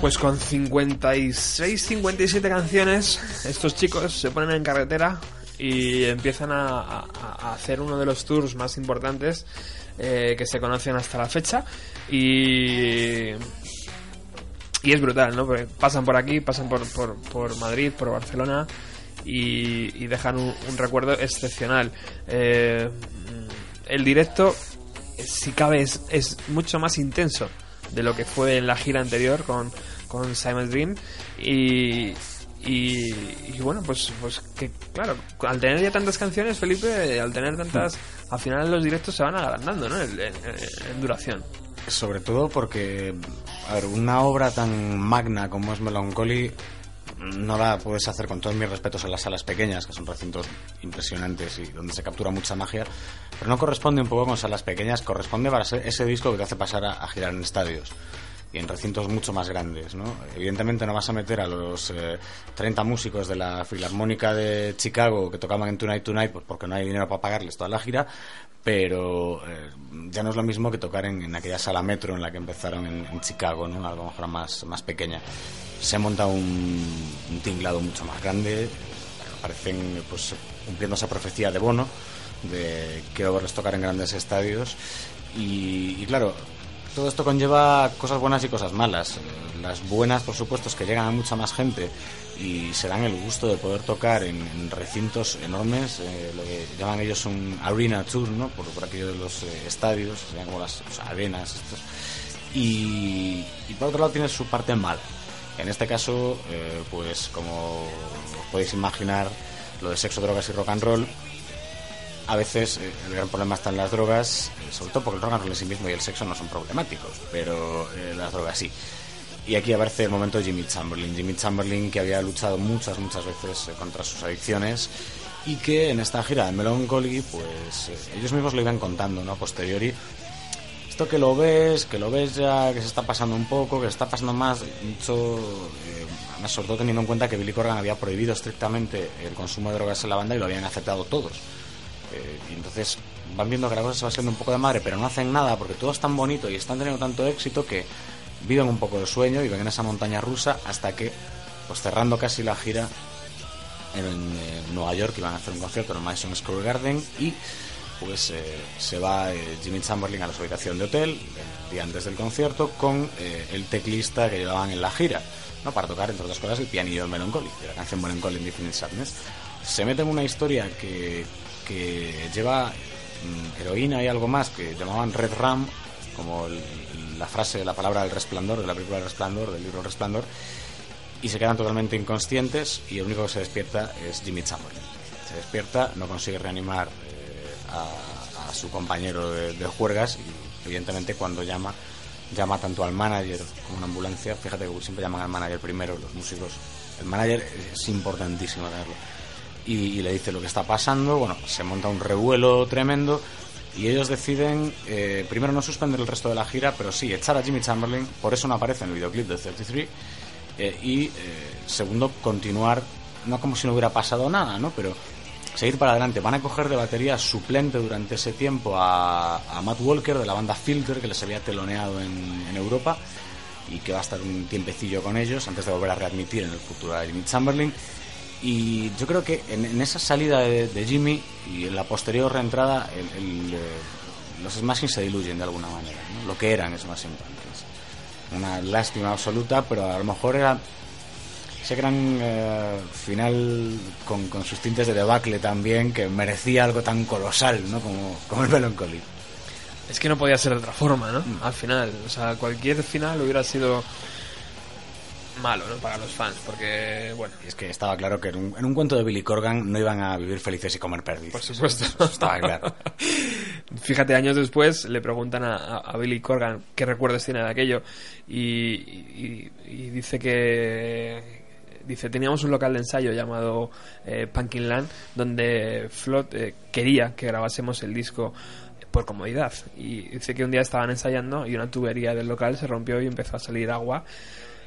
Pues con 56, 57 canciones, estos chicos se ponen en carretera y empiezan a, hacer uno de los tours más importantes eh, que se conocen hasta la fecha. Y, y es brutal, ¿no? Porque pasan por aquí, pasan por, por, Madrid, por Barcelona y, y dejan un, un recuerdo excepcional. Eh, el directo, si cabe, es, es mucho más intenso de lo que fue en la gira anterior con, con Simon Dream. Y, y, y bueno, pues, pues que claro, al tener ya tantas canciones, Felipe, al tener tantas, al final los directos se van agrandando, ¿no? En, en- en duración. Sobre todo porque, a ver, una obra tan magna como es Melancholy no la puedes hacer con todos mis respetos en las salas pequeñas, que son recintos impresionantes y donde se captura mucha magia, pero no corresponde un poco con salas pequeñas, corresponde para ser ese disco que te hace pasar a, girar en estadios y en recintos mucho más grandes, ¿no? Evidentemente no vas a meter a los eh, 30 músicos de la Filarmónica de Chicago que tocaban en Tonight Tonight pues porque no hay dinero para pagarles toda la gira, pero eh, ya no es lo mismo que tocar en, en aquella sala metro en la que empezaron en, Chicago, ¿no? A lo mejor más, más pequeña. Se monta un, un tinglado mucho más grande, parecen pues cumpliendo esa profecía de Bono, de quiero verles tocar en grandes estadios. Y claro, todo esto conlleva cosas buenas y cosas malas. Las buenas, por supuesto, es que llegan a mucha más gente y se dan el gusto de poder tocar en, recintos enormes, eh, lo que llaman ellos un arena tour, ¿no? Por, por aquello de los eh, estadios, serían como las arenas. Estos. Y, por otro lado tiene su parte mala. En este caso, eh, pues como podéis imaginar, lo de sexo, drogas y rock and roll a veces eh, el gran problema está en las drogas, eh, sobre todo porque el rock and roll en sí mismo y el sexo no son problemáticos, pero eh, las drogas sí. Y aquí aparece el momento de Jimmy Chamberlain. Jimmy Chamberlain que había luchado muchas, muchas veces contra sus adicciones y que en esta gira de Melancholy, pues ellos mismos lo iban contando, ¿no? Posteriori. Esto que lo ves, que lo ves ya, que se está pasando un poco, que se está pasando más, mucho, eh, sobre todo teniendo en cuenta que Billy Corgan había prohibido estrictamente el consumo de drogas en la banda y lo habían aceptado todos. Eh, y entonces van viendo que la cosa se va haciendo un poco de madre, pero no hacen nada porque todo es tan bonito y están teniendo tanto éxito que viven un poco de sueño y ven en esa montaña rusa hasta que, pues cerrando casi la gira en, Nueva York, iban a hacer un concierto en el Madison Square Garden y pues eh, se va eh, Jimmy Chamberlain a la habitación de hotel el día antes del concierto con el teclista que llevaban en la gira, ¿no? para tocar, entre otras cosas, el pianillo de Melancholy, de la canción Melancholy in Infinite Sadness. Se mete en una historia que que lleva mm, heroína y algo más que llamaban Red Ram, como la frase, la palabra del resplandor, de la película Resplandor, del libro Resplandor, y se quedan totalmente inconscientes y el único que se despierta es Jimmy Chamberlain. Se despierta, no consigue reanimar eh, a, su compañero de, de, juergas y evidentemente cuando llama, llama tanto al manager como a una ambulancia. Fíjate que siempre llaman al manager primero, los músicos. El manager es importantísimo tenerlo y, le dice lo que está pasando. Bueno, se monta un revuelo tremendo y ellos deciden, eh, primero no suspender el resto de la gira, pero sí echar a Jimmy Chamberlain, por eso no aparece en el videoclip de 33, eh, y eh, segundo, continuar, no como si no hubiera pasado nada, ¿no? Pero seguir para adelante. Van a coger de batería suplente durante ese tiempo a, Matt Walker de la banda Filter, que les había teloneado en, en, Europa y que va a estar un tiempecillo con ellos antes de volver a readmitir en el futuro a Jimmy Chamberlain. Y yo creo que en, esa salida de, Jimmy y en la posterior reentrada, el, eh, los Smashing se diluyen de alguna manera. Lo que eran Smashing Pumpkins. Una lástima absoluta, pero a lo mejor era ese gran eh, final con, con, sus tintes de debacle también, que merecía algo tan colosal ¿no? como, como el Melancholy. Es que no podía ser de otra forma, ¿no? Al final, o sea, cualquier final hubiera sido malo ¿no? para los fans, porque, bueno. es que estaba claro que en un, cuento de Billy Corgan no iban a vivir felices y comer perdices. Por supuesto. estaba claro. Fíjate, años después le preguntan a, Billy Corgan qué recuerdos tiene de aquello y, dice que dice teníamos un local de ensayo llamado eh, Punkin Land donde Flot eh, quería que grabásemos el disco por comodidad y dice que un día estaban ensayando y una tubería del local se rompió y empezó a salir agua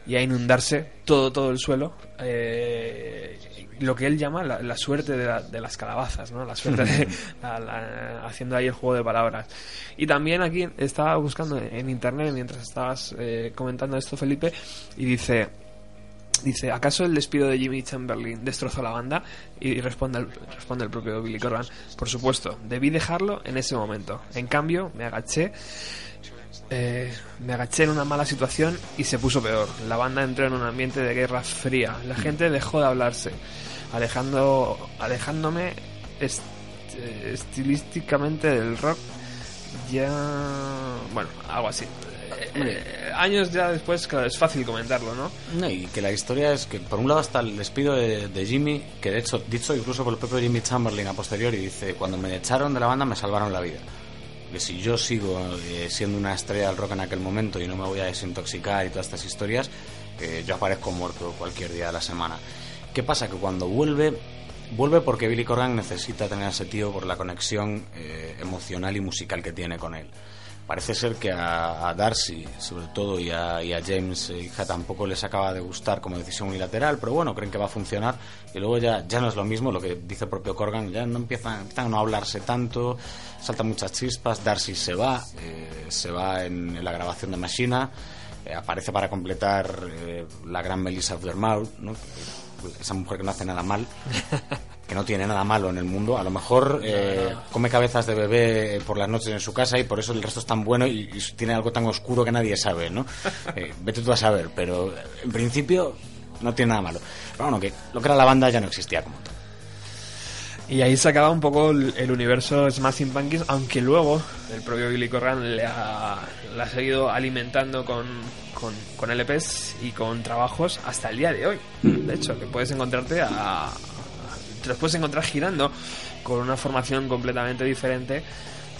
y a inundarse todo todo el suelo eh, lo que él llama la, suerte de, las calabazas no la suerte de haciendo ahí el juego de palabras. Y también aquí estaba buscando en internet mientras estabas eh, comentando esto Felipe y dice dice ¿acaso el despido de Jimmy Chamberlain destrozó la banda? y responde el, responde el propio Billy Corgan por supuesto debí dejarlo en ese momento. En cambio me agaché eh, me agaché en una mala situación y se puso peor. La banda entró en un ambiente de guerra fría. La gente dejó de hablarse, alejando, alejándome estilísticamente del rock. Ya, bueno, algo así. Eh, años ya después, claro, es fácil comentarlo, ¿no? Y que la historia es que, por un lado, está el despido de, de, Jimmy, que de hecho, dicho incluso por el propio Jimmy Chamberlain a posteriori, dice: Cuando me echaron de la banda, me salvaron la vida que si yo sigo eh, siendo una estrella del rock en aquel momento y no me voy a desintoxicar y todas estas historias, eh, yo aparezco muerto cualquier día de la semana. ¿Qué pasa? Que cuando vuelve, vuelve porque Billy Corgan necesita tener a ese tío por la conexión eh, emocional y musical que tiene con él. Parece ser que a, Darcy, sobre todo, y a, James hija tampoco les acaba de gustar como decisión unilateral, pero bueno, creen que va a funcionar y luego ya, ya no es lo mismo lo que dice el propio Corgan, ya no empiezan, empiezan a no hablarse tanto, saltan muchas chispas, Darcy se va, eh, se va en, la grabación de Machina, eh, aparece para completar eh, la gran Melissa of ¿no? esa mujer que no hace nada mal, que no tiene nada malo en el mundo. A lo mejor eh, come cabezas de bebé por las noches en su casa y por eso el resto es tan bueno y, y tiene algo tan oscuro que nadie sabe, ¿no? Eh, vete tú a saber, pero en principio no tiene nada malo. Pero bueno, que lo que era la banda ya no existía como tal. Y ahí se acaba un poco el, el universo Smashing Pumpkins, aunque luego el propio Billy Corgan le ha, le ha seguido alimentando con, con, con LPs y con trabajos hasta el día de hoy. De hecho, que puedes encontrarte a, a- te los puedes encontrar girando con una formación completamente diferente.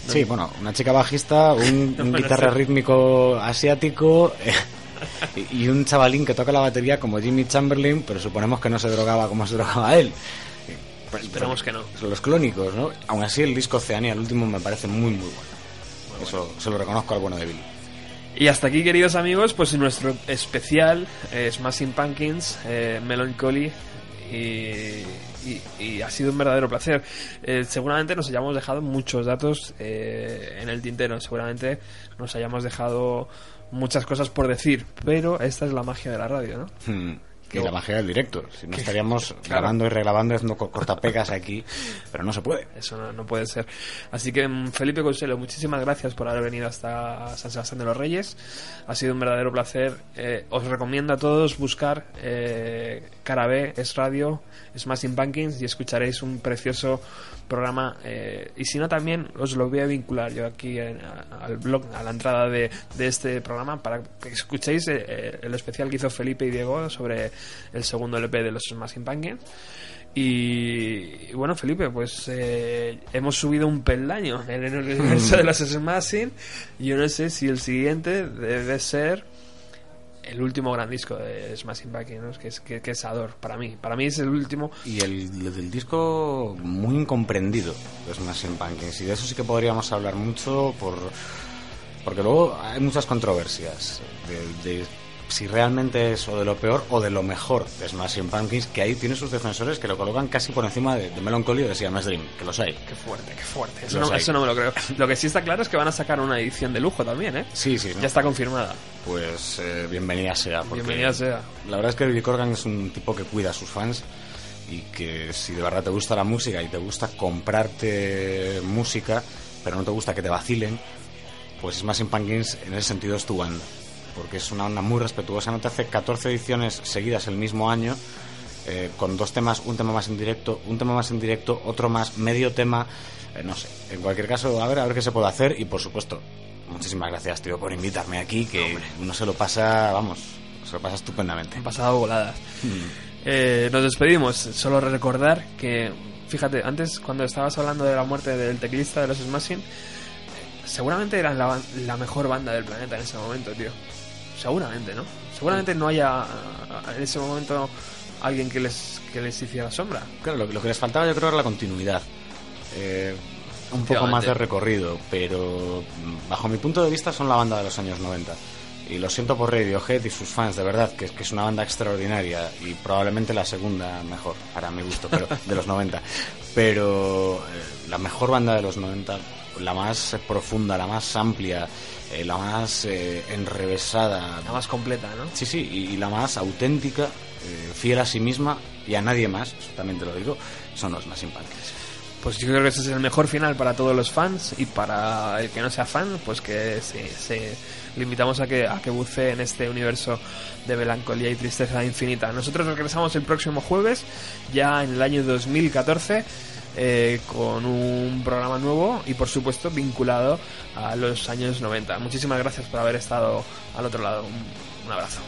Sí, bueno, una chica bajista, un, un Bueno, guitarra rítmico asiático eh, y un chavalín que toca la batería como Jimmy Chamberlain, pero suponemos que no se drogaba como se drogaba él. Pues, Esperemos son- que no. Son los clónicos, ¿no? Aún así, el disco Oceania, el último, me parece muy, muy bueno. Eso se lo reconozco al bueno de Billy. Y hasta aquí, queridos amigos, pues nuestro especial eh, Smashing Pumpkins, eh, Melancholy. Y, y- y ha sido un verdadero placer. Eh, seguramente nos hayamos dejado muchos datos eh, en el tintero. Seguramente nos hayamos dejado muchas cosas por decir. Pero esta es la magia de la radio, ¿no? Hmm. Qué Y la magia del directo. Si no estaríamos claro. grabando y regrabando, haciendo co- cortapegas aquí, pero no se puede. Eso no, no puede ser. Así que, mm, Felipe Consuelo, muchísimas gracias por haber venido hasta San Sebastián de los Reyes. Ha sido un verdadero placer. Eh, os recomiendo a todos buscar eh, Cara B, es radio, Smashing Pumpkins y escucharéis un precioso programa. eh, y si no, también os lo voy a vincular yo aquí en- a- al blog, a la entrada de, de este programa, para que escuchéis eh, eh, el especial que hizo Felipe y Diego sobre el segundo LP de los Smashing Pumpkins. Y, y bueno, Felipe, pues eh, hemos subido un peldaño en el universo de los Smashing. Yo no sé si el siguiente debe ser el último gran disco de Smashing Pumpkins, que, es, que, es Ador, para mí. Para mí es el último. Y el, del disco muy incomprendido de Smashing Pumpkins. Y de eso sí que podríamos hablar mucho por porque luego hay muchas controversias de si realmente es o de lo peor o de lo mejor de Smashing Pumpkins, que ahí tiene sus defensores que lo colocan casi por encima de, de Melancholy o de Siamese Dream, que los hay. Qué fuerte, qué fuerte. Eso no, eso no me lo creo. Lo que sí está claro es que van a sacar una edición de lujo también, ¿eh? Sí, sí, ¿no? Ya está confirmada. Pues eh, bienvenida sea. Bienvenida sea. La verdad es que Billy Corgan es un tipo que cuida a sus fans y que si de verdad te gusta la música y te gusta comprarte música, pero no te gusta que te vacilen, pues Smashing Pumpkins en ese sentido es tu banda. Porque es una banda muy respetuosa. No te hace 14 ediciones seguidas el mismo año, eh, con dos temas, un tema más en directo, un tema más en directo, otro más, medio tema, eh, no sé. En cualquier caso, a ver, a ver qué se puede hacer y por supuesto, muchísimas gracias, tío, por invitarme aquí, que uno se lo pasa, vamos, se lo pasa estupendamente. Han pasado voladas. Eh, nos despedimos. Solo recordar que, fíjate, antes cuando estabas hablando de la muerte del teclista de los Smashing, seguramente eran la, la mejor banda del planeta en ese momento, tío. Seguramente, ¿no? Seguramente no haya en ese momento alguien que les, que les hiciera sombra. Claro, lo, lo que les faltaba yo creo era la continuidad. Eh, un poco más de recorrido, pero bajo mi punto de vista son la banda de los años 90. Y lo siento por Radiohead y sus fans, de verdad, que, es- que es una banda extraordinaria y probablemente la segunda mejor, para mi gusto, pero de los 90. Pero eh, la mejor banda de los 90, la más profunda, la más amplia, eh, la más eh, enrevesada, La más completa, ¿no? Sí, sí, y, y la más auténtica, eh, fiel a sí misma y a nadie más, también te lo digo, son los más Pumpkins. Pues yo creo que ese es el mejor final para todos los fans y para el que no sea fan, pues que se, se- le invitamos a que, a que bucee en este universo de melancolía y tristeza infinita. Nosotros regresamos el próximo jueves, ya en el año 2014, eh, con un programa nuevo y por supuesto vinculado a los años 90. Muchísimas gracias por haber estado al otro lado. Un- un abrazo.